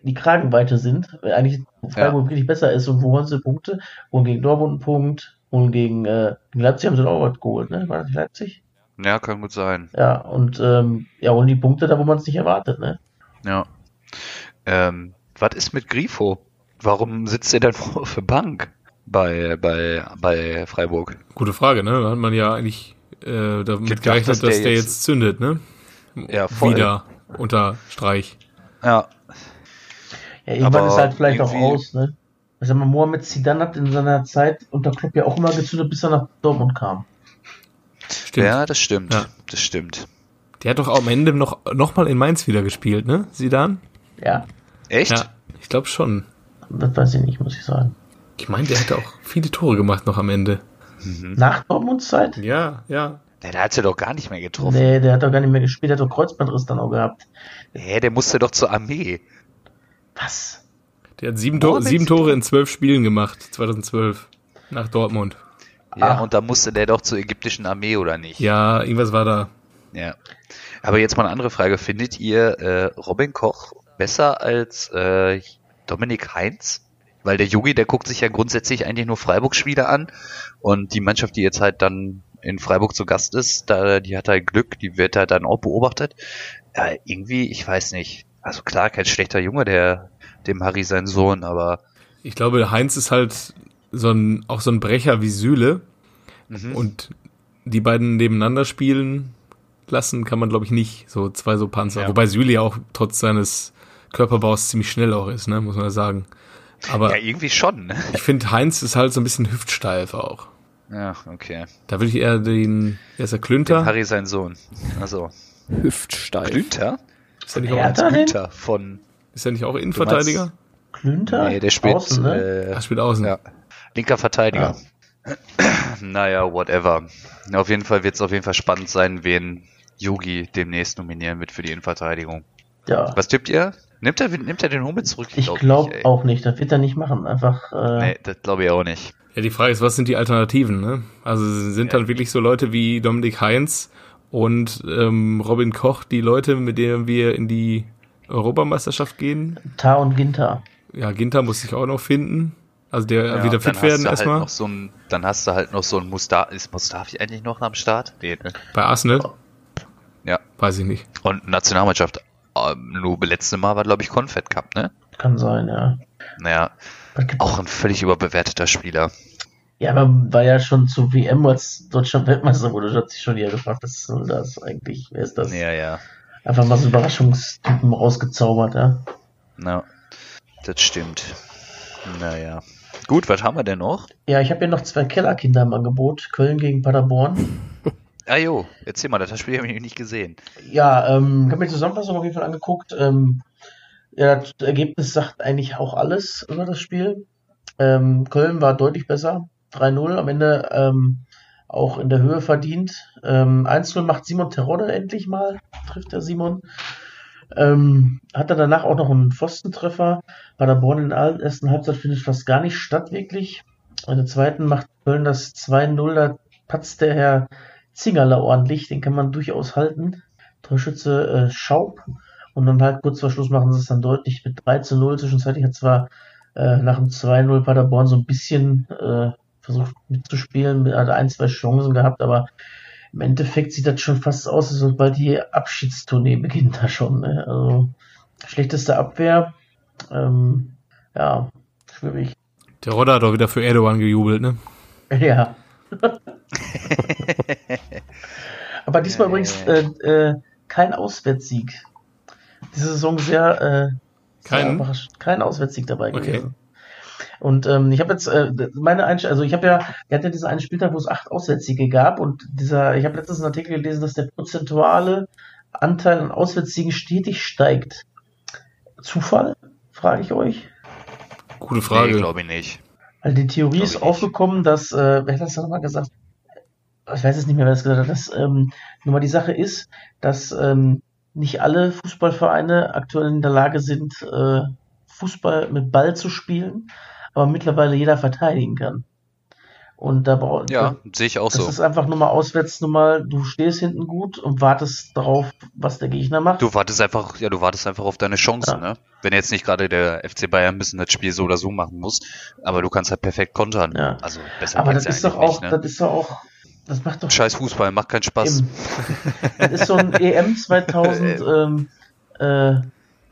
die Kragenweite sind. weil Eigentlich Freiburg wirklich besser ist. Und wo holen sie Punkte? Holen gegen Dortmund einen Punkt. Und gegen, äh, gegen Leipzig haben sie auch was geholt, ne? War das nicht Leipzig? Ja, kann gut sein. Ja, und ähm, ja, holen die Punkte da, wo man es nicht erwartet, ne? Ja. Ähm, was ist mit Grifo? Warum sitzt er denn auf der Bank bei, bei, bei Freiburg? Gute Frage, ne? Da hat man ja eigentlich äh, damit Gedacht, gerechnet, dass dass der der, jetzt- jetzt, zündet, ne? Ja, voll. Wieder unter Streich. Ja, Ja, irgendwann Aber ist halt vielleicht auch aus, ne? Ich sag mal, Mohamed Zidane hat in seiner Zeit unter Klopp ja auch immer gezündet, bis er nach Dortmund kam. Stimmt. ja, das stimmt. Ja. Das stimmt. Der hat doch am Ende noch, noch mal in Mainz wieder gespielt, ne? Sidan? Ja, Echt? Ja, ich glaube schon. das weiß ich nicht, muss ich sagen. Ich meine, der hätte auch viele Tore gemacht noch am Ende. Mhm. Nach Dortmunds Zeit? Ja, ja. Der, der hat ja doch gar nicht mehr getroffen. Nee, der hat doch gar nicht mehr gespielt, der hat doch Kreuzbandriss dann auch gehabt. Nee, der musste doch zur Armee. Was? Der hat sieben, Tor sieben Tore in zwölf Spielen gemacht, 2012. Nach Dortmund. Ja, Ah. und da musste der doch zur ägyptischen Armee, oder nicht? Ja, irgendwas war da. Ja. Aber jetzt mal eine andere Frage. Findet ihr äh, Robin Koch besser als äh, Dominik Heinz? Weil der Yogi, der guckt sich ja grundsätzlich eigentlich nur Freiburg-Spiele an. Und die Mannschaft, die jetzt halt dann in Freiburg zu Gast ist, da, die hat halt Glück, die wird halt dann auch beobachtet. Ja, irgendwie, ich weiß nicht. Also klar, kein schlechter Junge, der dem Harry sein Sohn, aber Ich glaube, Heinz ist halt so ein, auch so ein Brecher wie Süle. mhm. Und die beiden nebeneinander spielen, lassen kann man, glaube ich, nicht. So zwei so Panzer. Ja. Wobei Süle ja auch trotz seines Körperbaus ziemlich schnell auch ist, ne, muss man sagen. Aber Ja, irgendwie schon. ne? ich finde, Heinz ist halt so ein bisschen hüftsteif auch. Ja, okay. Da würde ich eher den, wer ist der Klünter? Harry sein Sohn. Also, Hüftsteif. Glünter? Ist er nicht auch? Glünter von. ist er nicht auch Innenverteidiger? Klünter? Nee, der spielt. Außen, ne? äh, Er spielt außen. Ja. Linker Verteidiger. naja, whatever. Auf jeden Fall wird es auf jeden Fall spannend sein, wen Yugi demnächst nominieren wird für die Innenverteidigung. ja. Was tippt ihr? Nimmt er, nimmt er den Hummel zurück? Ich glaub glaube ey. auch nicht. Das wird er nicht machen. Einfach. Äh, Nee, das glaube ich auch nicht. Ja, die Frage ist, was sind die Alternativen, ne? Also sind Ja. dann wirklich so Leute wie Dominik Heinz und ähm, Robin Koch die Leute, mit denen wir in die Europameisterschaft gehen? Tar und Ginter. Ja, Ginter muss sich auch noch finden. Also der Ja, wieder fit werden halt erstmal. noch so ein, dann hast du halt noch so ein Mustafi. Ist Mustafi eigentlich noch am Start? Nee, ne? Bei Arsenal? Ja. Weiß ich nicht. Und Nationalmannschaft. Ähm, nur letzte Mal war, glaube ich, Confed Cup, ne? Kann sein, ja. Naja, auch ein völlig überbewerteter Spieler. Ja, aber war ja schon zu WM, als Deutschland Weltmeister wurde, hat sich schon jeder gefragt, was soll das eigentlich? Wer ist das? Ja, ja. Einfach mal so Überraschungstypen rausgezaubert, ja. Na, das stimmt. Naja. Gut, was haben wir denn noch? Ja, ich habe hier noch zwei Kellerkinder im Angebot. Köln gegen Paderborn. Ah jo, erzähl mal, das Spiel habe ich nicht gesehen. Ja, ähm, ich habe mir die Zusammenfassung auf jeden Fall angeguckt. Ähm, ja, das Ergebnis sagt eigentlich auch alles über das Spiel. Ähm, Köln war deutlich besser. 3-0 am Ende ähm, auch in der Höhe verdient. Ähm, 1-0 macht Simon Terodde endlich mal, trifft der Simon. Ähm, hat er danach auch noch einen Pfostentreffer. Paderborn in der ersten Halbzeit findet fast gar nicht statt, wirklich. In der zweiten macht Köln das 2-0, da patzt der Herr Zingerler ordentlich, den kann man durchaus halten. Torschütze äh, Schaub. Und dann halt kurz vor Schluss machen sie es dann deutlich mit 3 zu 0. Zwischenzeitlich hat zwar äh, nach dem 2-0 Paderborn so ein bisschen äh, versucht mitzuspielen, hat ein, zwei Chancen gehabt, aber im Endeffekt sieht das schon fast aus, als ob bald die Abschiedstournee beginnt da schon. Ne? Also schlechteste Abwehr. Ähm, ja, schwierig. Der Rodder hat auch wieder für Erdogan gejubelt, ne? Ja. Aber diesmal übrigens äh, äh, kein Auswärtssieg. Diese Saison sehr, äh, sehr. Kein Auswärtssieg dabei Okay. gewesen. Und ähm, ich habe jetzt äh, meine Einstellung, also ich habe ja, wir hatten ja diesen einen Spieltag, wo es acht Auswärtssiege gab und dieser, ich habe letztens einen Artikel gelesen, dass der prozentuale Anteil an Auswärtssiegen stetig steigt. Zufall, frage ich euch. Gute Nee, Frage. glaube ich nicht. Also die Theorie Glaub ist ich nicht. aufgekommen, dass, äh, wer hat das nochmal gesagt? Ich weiß jetzt nicht mehr, wer das gesagt hat, dass ähm, nun mal die Sache ist, dass ähm, nicht alle Fußballvereine aktuell in der Lage sind, äh, Fußball mit Ball zu spielen, aber mittlerweile jeder verteidigen kann. Und da braucht Ja, sehe ich auch das so. ist einfach nur mal auswärts, nur mal, du stehst hinten gut und wartest darauf, was der Gegner macht. Du wartest einfach, ja, du wartest einfach auf deine Chancen, Ja. ne? Wenn jetzt nicht gerade der FC Bayern müssen das Spiel so oder so machen muss, aber du kannst halt perfekt kontern. Ja. Also besser aber das ist doch auch, nicht, ne? das ist doch auch, das macht doch Scheiß Fußball, macht keinen Spaß. Das ist so ein EM 2018 ähm, äh,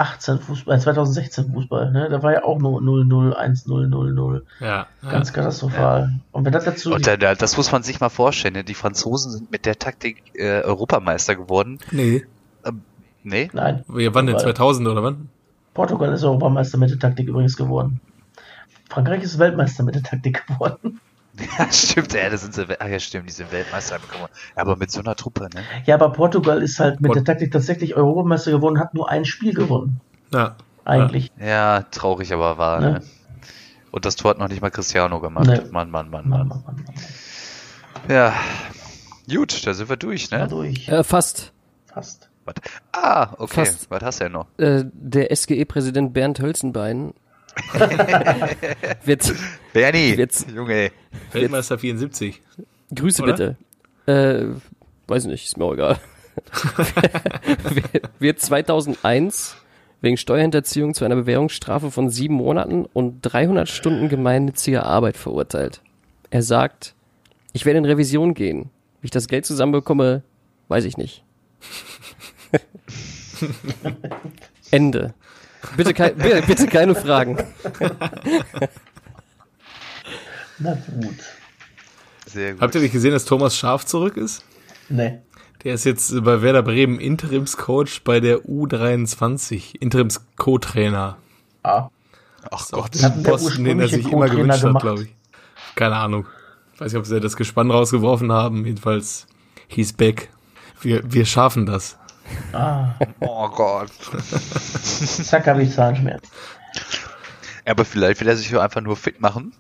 Fußball, äh, 2016 Fußball, ne? Da war ja auch nur 0-0, 1-0, 0-0. Ja. Ganz katastrophal. Und wenn das dazu. Und da, da, das muss man sich mal vorstellen. Ne? Die Franzosen sind mit der Taktik äh, Europameister geworden. Nee. Nee? Nein, Wir waren denn Weil- 2000 oder wann? Portugal ist Europameister mit der Taktik übrigens geworden. Frankreich ist Weltmeister mit der Taktik geworden. Ja, stimmt, ja, das sind sie. Ach ja, stimmt, die sind Weltmeister geworden. Aber mit so einer Truppe, ne? Ja, aber Portugal ist halt mit Und- der Taktik tatsächlich Europameister geworden, hat nur ein Spiel gewonnen. Ja. Eigentlich. Ja, traurig aber wahr, Ne? ne? Und das Tor hat noch nicht mal Cristiano gemacht. Nee. Mann, Mann, Mann, Mann, Mann. Mann, Mann, Mann. Ja. Gut, da sind wir durch, Ja, ne? durch. Äh, fast. Fast. Was? Ah, okay. Fast. Was hast du denn noch? Äh, der SGE-Präsident Bernd Hölzenbein wird, Bernie! Jetzt- Junge. Weltmeister 74. Grüße Oder? bitte. Äh, weiß nicht, ist mir auch egal. wird 2001 wegen Steuerhinterziehung zu einer Bewährungsstrafe von sieben Monaten und 300 Stunden gemeinnütziger Arbeit verurteilt. Er sagt, ich werde in Revision gehen. Wie ich das Geld zusammenbekomme, weiß ich nicht. Ende. Bitte, kei bitte, keine Fragen. Na gut. Sehr gut. Habt ihr nicht gesehen, dass Thomas Schaf zurück ist? Nee. Der ist jetzt bei Werder Bremen Interimscoach bei der U23, Interims-Co-Trainer. Ah, Ach Auch Gott. der Posten, den er sich immer gewünscht hat, glaube ich. Keine Ahnung. Weiß nicht, ob sie das Gespann rausgeworfen haben. Jedenfalls hieß Beck. Wir, wir schaffen das. Ah, Oh Gott. zack, habe ich Zahnschmerz. Aber vielleicht will er sich einfach nur fit machen.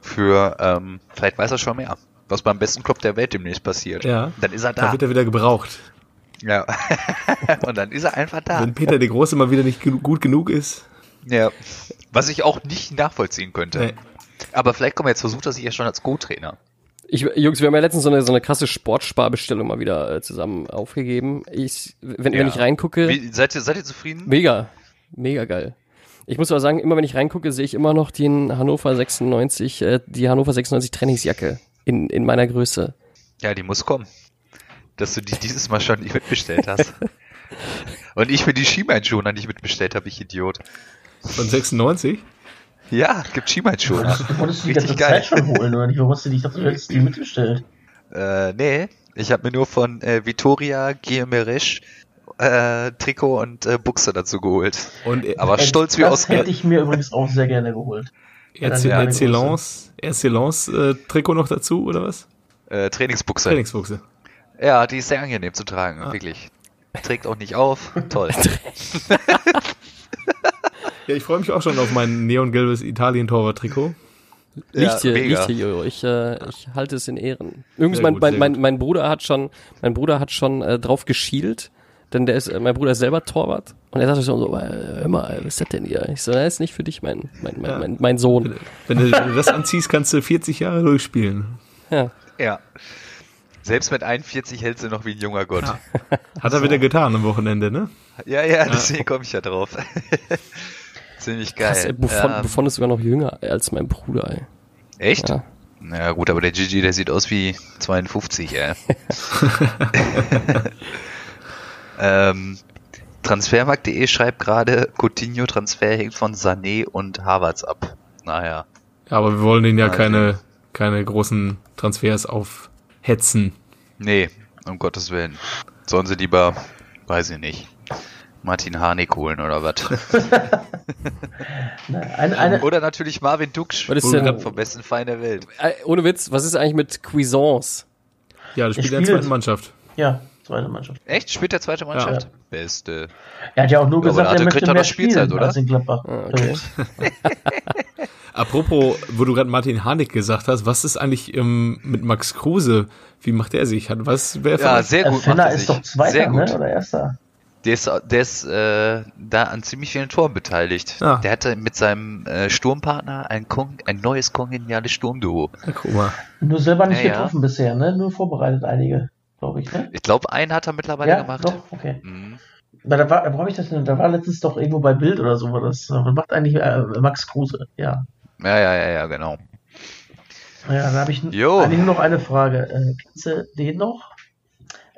Für, ähm, vielleicht weiß er schon mehr. Was beim besten Club der Welt demnächst passiert. Ja. Dann ist er Da da. wird er wieder gebraucht. Ja. Und dann ist er einfach da. Wenn Peter der Große mal wieder nicht gut genug ist. Ja. Was ich auch nicht nachvollziehen könnte. Nee. Aber vielleicht kommen wir jetzt versucht er sich ja schon als Co-Trainer. Ich, Jungs, wir haben ja letztens so eine, so eine krasse Sportsparbestellung mal wieder äh, zusammen aufgegeben. Ich, wenn, wenn Ja. ich reingucke, Wie, seid, ihr, seid ihr zufrieden? mega, mega geil. Ich muss aber sagen, immer wenn ich reingucke, sehe ich immer noch den Hannover 96, äh, die Hannover 96 Trainingsjacke in, in meiner Größe. Ja, die muss kommen. Dass du die dieses Mal schon nicht mitbestellt hast. Und ich mir die Schienbeinschoner nicht mitbestellt habe, ich Idiot. Von 96? Ja, gibt Schienbeinschoner. Du wolltest die Richtig ganze geil. Zeit schon holen, oder nicht? Warum hast du dich, ich dachte, du hättest die mitbestellt? Äh, nee, ich habe mir nur von äh, Vittoria Guillemerisch äh, Trikot und äh, Buchse dazu geholt. Und er- Aber Äh, stolz wie das Oscar. hätte ich mir übrigens auch sehr gerne geholt. Excellence, Excellence äh, Trikot noch dazu, oder was? Äh, Trainingsbuchse. Trainingsbuchse. Ja, die ist sehr angenehm zu tragen, Ah. wirklich. Trägt auch nicht auf. Toll. Ja, ich freue mich auch schon auf mein neongelbes Italien-Torwart-Trikot. Liegt hier, mega. liegt hier, Jojo. Ich, äh, ich halte es in Ehren. Übrigens, mein, gut, mein, mein, mein Bruder hat schon, mein Bruder hat schon äh, drauf geschielt, denn der ist, äh, mein Bruder ist selber Torwart und er sagte schon so, äh, hör mal, was ist das denn hier? Ich so, das ist nicht für dich, mein, mein, mein, Ja. mein, mein Sohn. Wenn du, wenn du das anziehst, kannst du 40 Jahre durchspielen. Ja. Ja. Selbst mit 41 hältst du noch wie ein junger Gott. Ja. Hat er wieder getan am Wochenende, ne? Ja, ja, deswegen komme ich ja drauf. Ziemlich geil. Krass, ey, Buffon, Ähm, Buffon ist sogar noch jünger als mein Bruder, ey. echt? Ja. Na gut, aber der Gigi, der sieht aus wie 52, ey. ähm, Transfermarkt.de schreibt gerade, Coutinho-Transfer hängt von Sané und Havertz ab. Naja. Ja, aber wir wollen den ja Mal keine, keine großen Transfers aufhetzen. Nee, um Gottes Willen. Sollen sie lieber, weiß ich nicht, Martin Harnik holen oder was? Eine, eine, Oder natürlich Marvin Duksch, Was ist denn- vom besten Verein der Welt. Äh, ohne Witz, was ist eigentlich mit Cuisance? Ja, das spielt in der zweiten Mannschaft. ja, zweite Mannschaft. Echt? Spielt der zweite Mannschaft? Ja. Beste. Er hat ja auch nur Ja, gesagt, er er- möchte kriegt er mehr noch Spielzeit, spielen oder? als in Gladbach. Ah, okay. Apropos, wo du gerade Martin Harnik gesagt hast, was ist eigentlich ähm, mit Max Kruse? Wie macht er sich? Hat was? Wer Ja, sehr gut. Fenner macht er ist sich. doch Zweiter, Sehr gut. ne? Oder Erster? Der ist, der ist äh, da an ziemlich vielen Toren beteiligt. Ah. Der hatte mit seinem äh, Sturmpartner ein, Kon ein neues kongeniales Sturmduo. Guck mal. Nur selber nicht Ja, ja. getroffen bisher, ne? Nur vorbereitet einige, glaube ich, ne? Ich glaube, einen hat er mittlerweile Ja, gemacht. doch, okay. Mhm. Na, da war, wo hab ich das denn? Da war letztens doch irgendwo bei Bild oder so, war das. Was macht eigentlich äh, Max Kruse? Ja. Ja, ja, ja, ja, genau. Ja, dann habe ich Jo. nur noch eine Frage. Äh, kennst du den noch?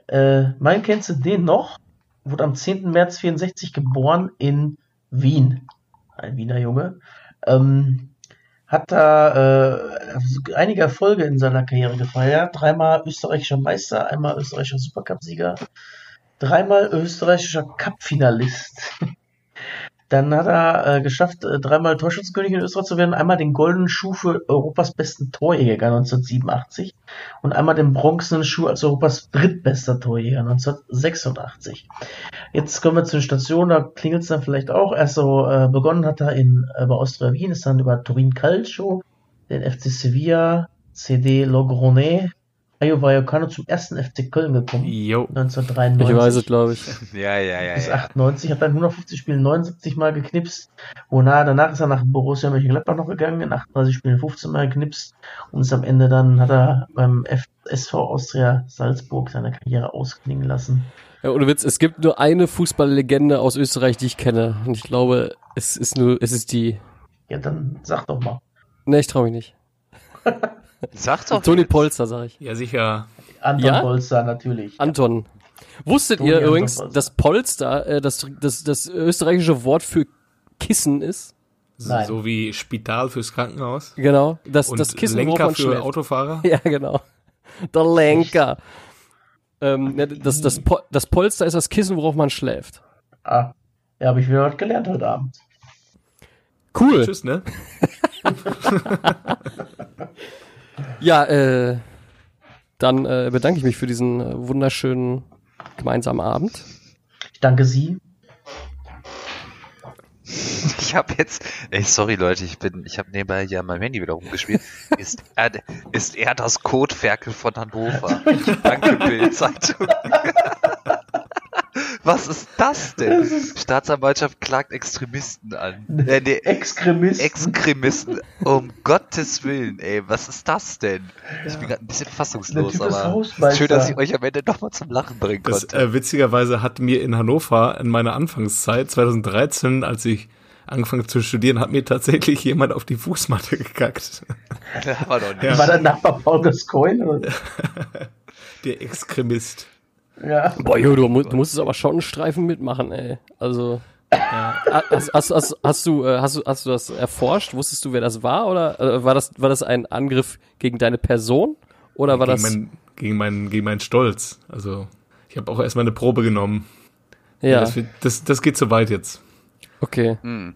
Äh, mein kennst du den noch? Wurde am 10. März 64 geboren in Wien. Ein Wiener Junge. Ähm, hat da äh, einige Erfolge in seiner Karriere gefeiert. Dreimal österreichischer Meister, einmal österreichischer Supercup-Sieger, dreimal österreichischer Cup-Finalist. Dann hat er äh, geschafft, äh, dreimal Torschützenkönig in Österreich zu werden, einmal den goldenen Schuh für Europas besten Torjäger 1987 und einmal den bronzenen Schuh als Europas drittbester Torjäger 1986. Jetzt kommen wir zu den Stationen, da klingelt es dann vielleicht auch. Erst so äh, begonnen hat er in, äh, bei Austria Wien, ist dann über Turin Calcio, den FC Sevilla, CD Logrone, Rayo Vallecano zum ersten FC Köln gekommen, Jo. 1993 Ich weiß es, glaube ich. Ja, ja, ja, bis ja. 98, hat dann 150 Spielen 79 Mal geknipst. Wonach, danach ist er nach Borussia Mönchengladbach noch gegangen, in 38 Spielen 15 Mal geknipst und ist am Ende dann hat er beim SV Austria Salzburg seine Karriere ausklingen lassen. Ja, ohne Witz, es gibt nur eine Fußballlegende aus Österreich, die ich kenne. Und ich glaube, es ist nur, es ist die. Ja, dann sag doch mal. Ne, ich traue mich nicht. Sag doch. Toni jetzt. Polster, sag ich. Ja, sicher. Anton Ja? Polster natürlich. Anton. Wusstet Toni ihr Anton übrigens, Polster. dass Polster äh, das, das, das österreichische Wort für Kissen ist? So, Nein. so wie Spital fürs Krankenhaus. Genau. Das, Und das Kissen, worauf Lenker für schläft. Autofahrer. Ja, genau. Der Lenker. Ähm, ne, das, das, Po- das Polster ist das Kissen, worauf man schläft. Ah, ja, habe ich wieder was gelernt heute Abend. Cool. Tschüss, ne? Ja, äh, dann äh, bedanke ich mich für diesen äh, wunderschönen gemeinsamen Abend. Ich danke Sie. Ich habe jetzt, ey, sorry Leute, ich bin, ich habe nebenbei ja mein Handy wieder rumgespielt. Ist er, ist er das Kotferkel von Hannover? Danke, Bild-Zeitung. Was ist das denn? Das ist- Staatsanwaltschaft klagt Extremisten an. Äh, nee, Extremisten. Extremisten. Um Gottes Willen, ey, was ist das denn? Ich bin Ja. gerade ein bisschen fassungslos, aber schön, dass ich euch am Ende doch mal zum Lachen bringen Das, konnte. äh, witzigerweise hat mir in Hannover in meiner Anfangszeit, 2013, als ich angefangen zu studieren, hat mir tatsächlich jemand auf die Fußmatte gekackt. war doch nicht. Ja. War der Nachbar Paul Gascoigne? oder? Der Extremist. Ja. Boah, Jo, du, du musstest aber schon einen Streifen mitmachen, ey. Also. Hast, hast, hast, hast, du, äh, hast, du, hast du das erforscht? Wusstest du, wer das war? Oder äh, war, das, war das ein Angriff gegen deine Person? Oder war gegen, das. mein, gegen, mein, gegen meinen Stolz. Also, ich habe auch erstmal eine Probe genommen. ja, Das, das, das geht zu weit jetzt. okay. Hm.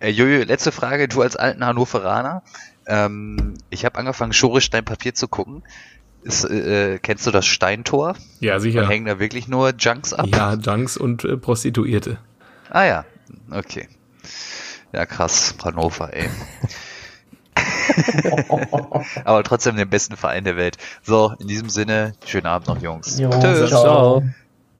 Äh, Jojo, letzte Frage, du als alten Hannoveraner. Ähm, ich habe angefangen, Schore Stein Papier zu gucken. Ist, äh, kennst du das Steintor? Ja, sicher. hängen da wirklich nur Junks ab? Ja, Junks und äh, Prostituierte. Ah ja, okay. Ja, krass, Hannover, ey. Aber trotzdem den besten Verein der Welt. So, in diesem Sinne, schönen Abend noch, Jungs. Jo, Tschüss. ciao. Ciao.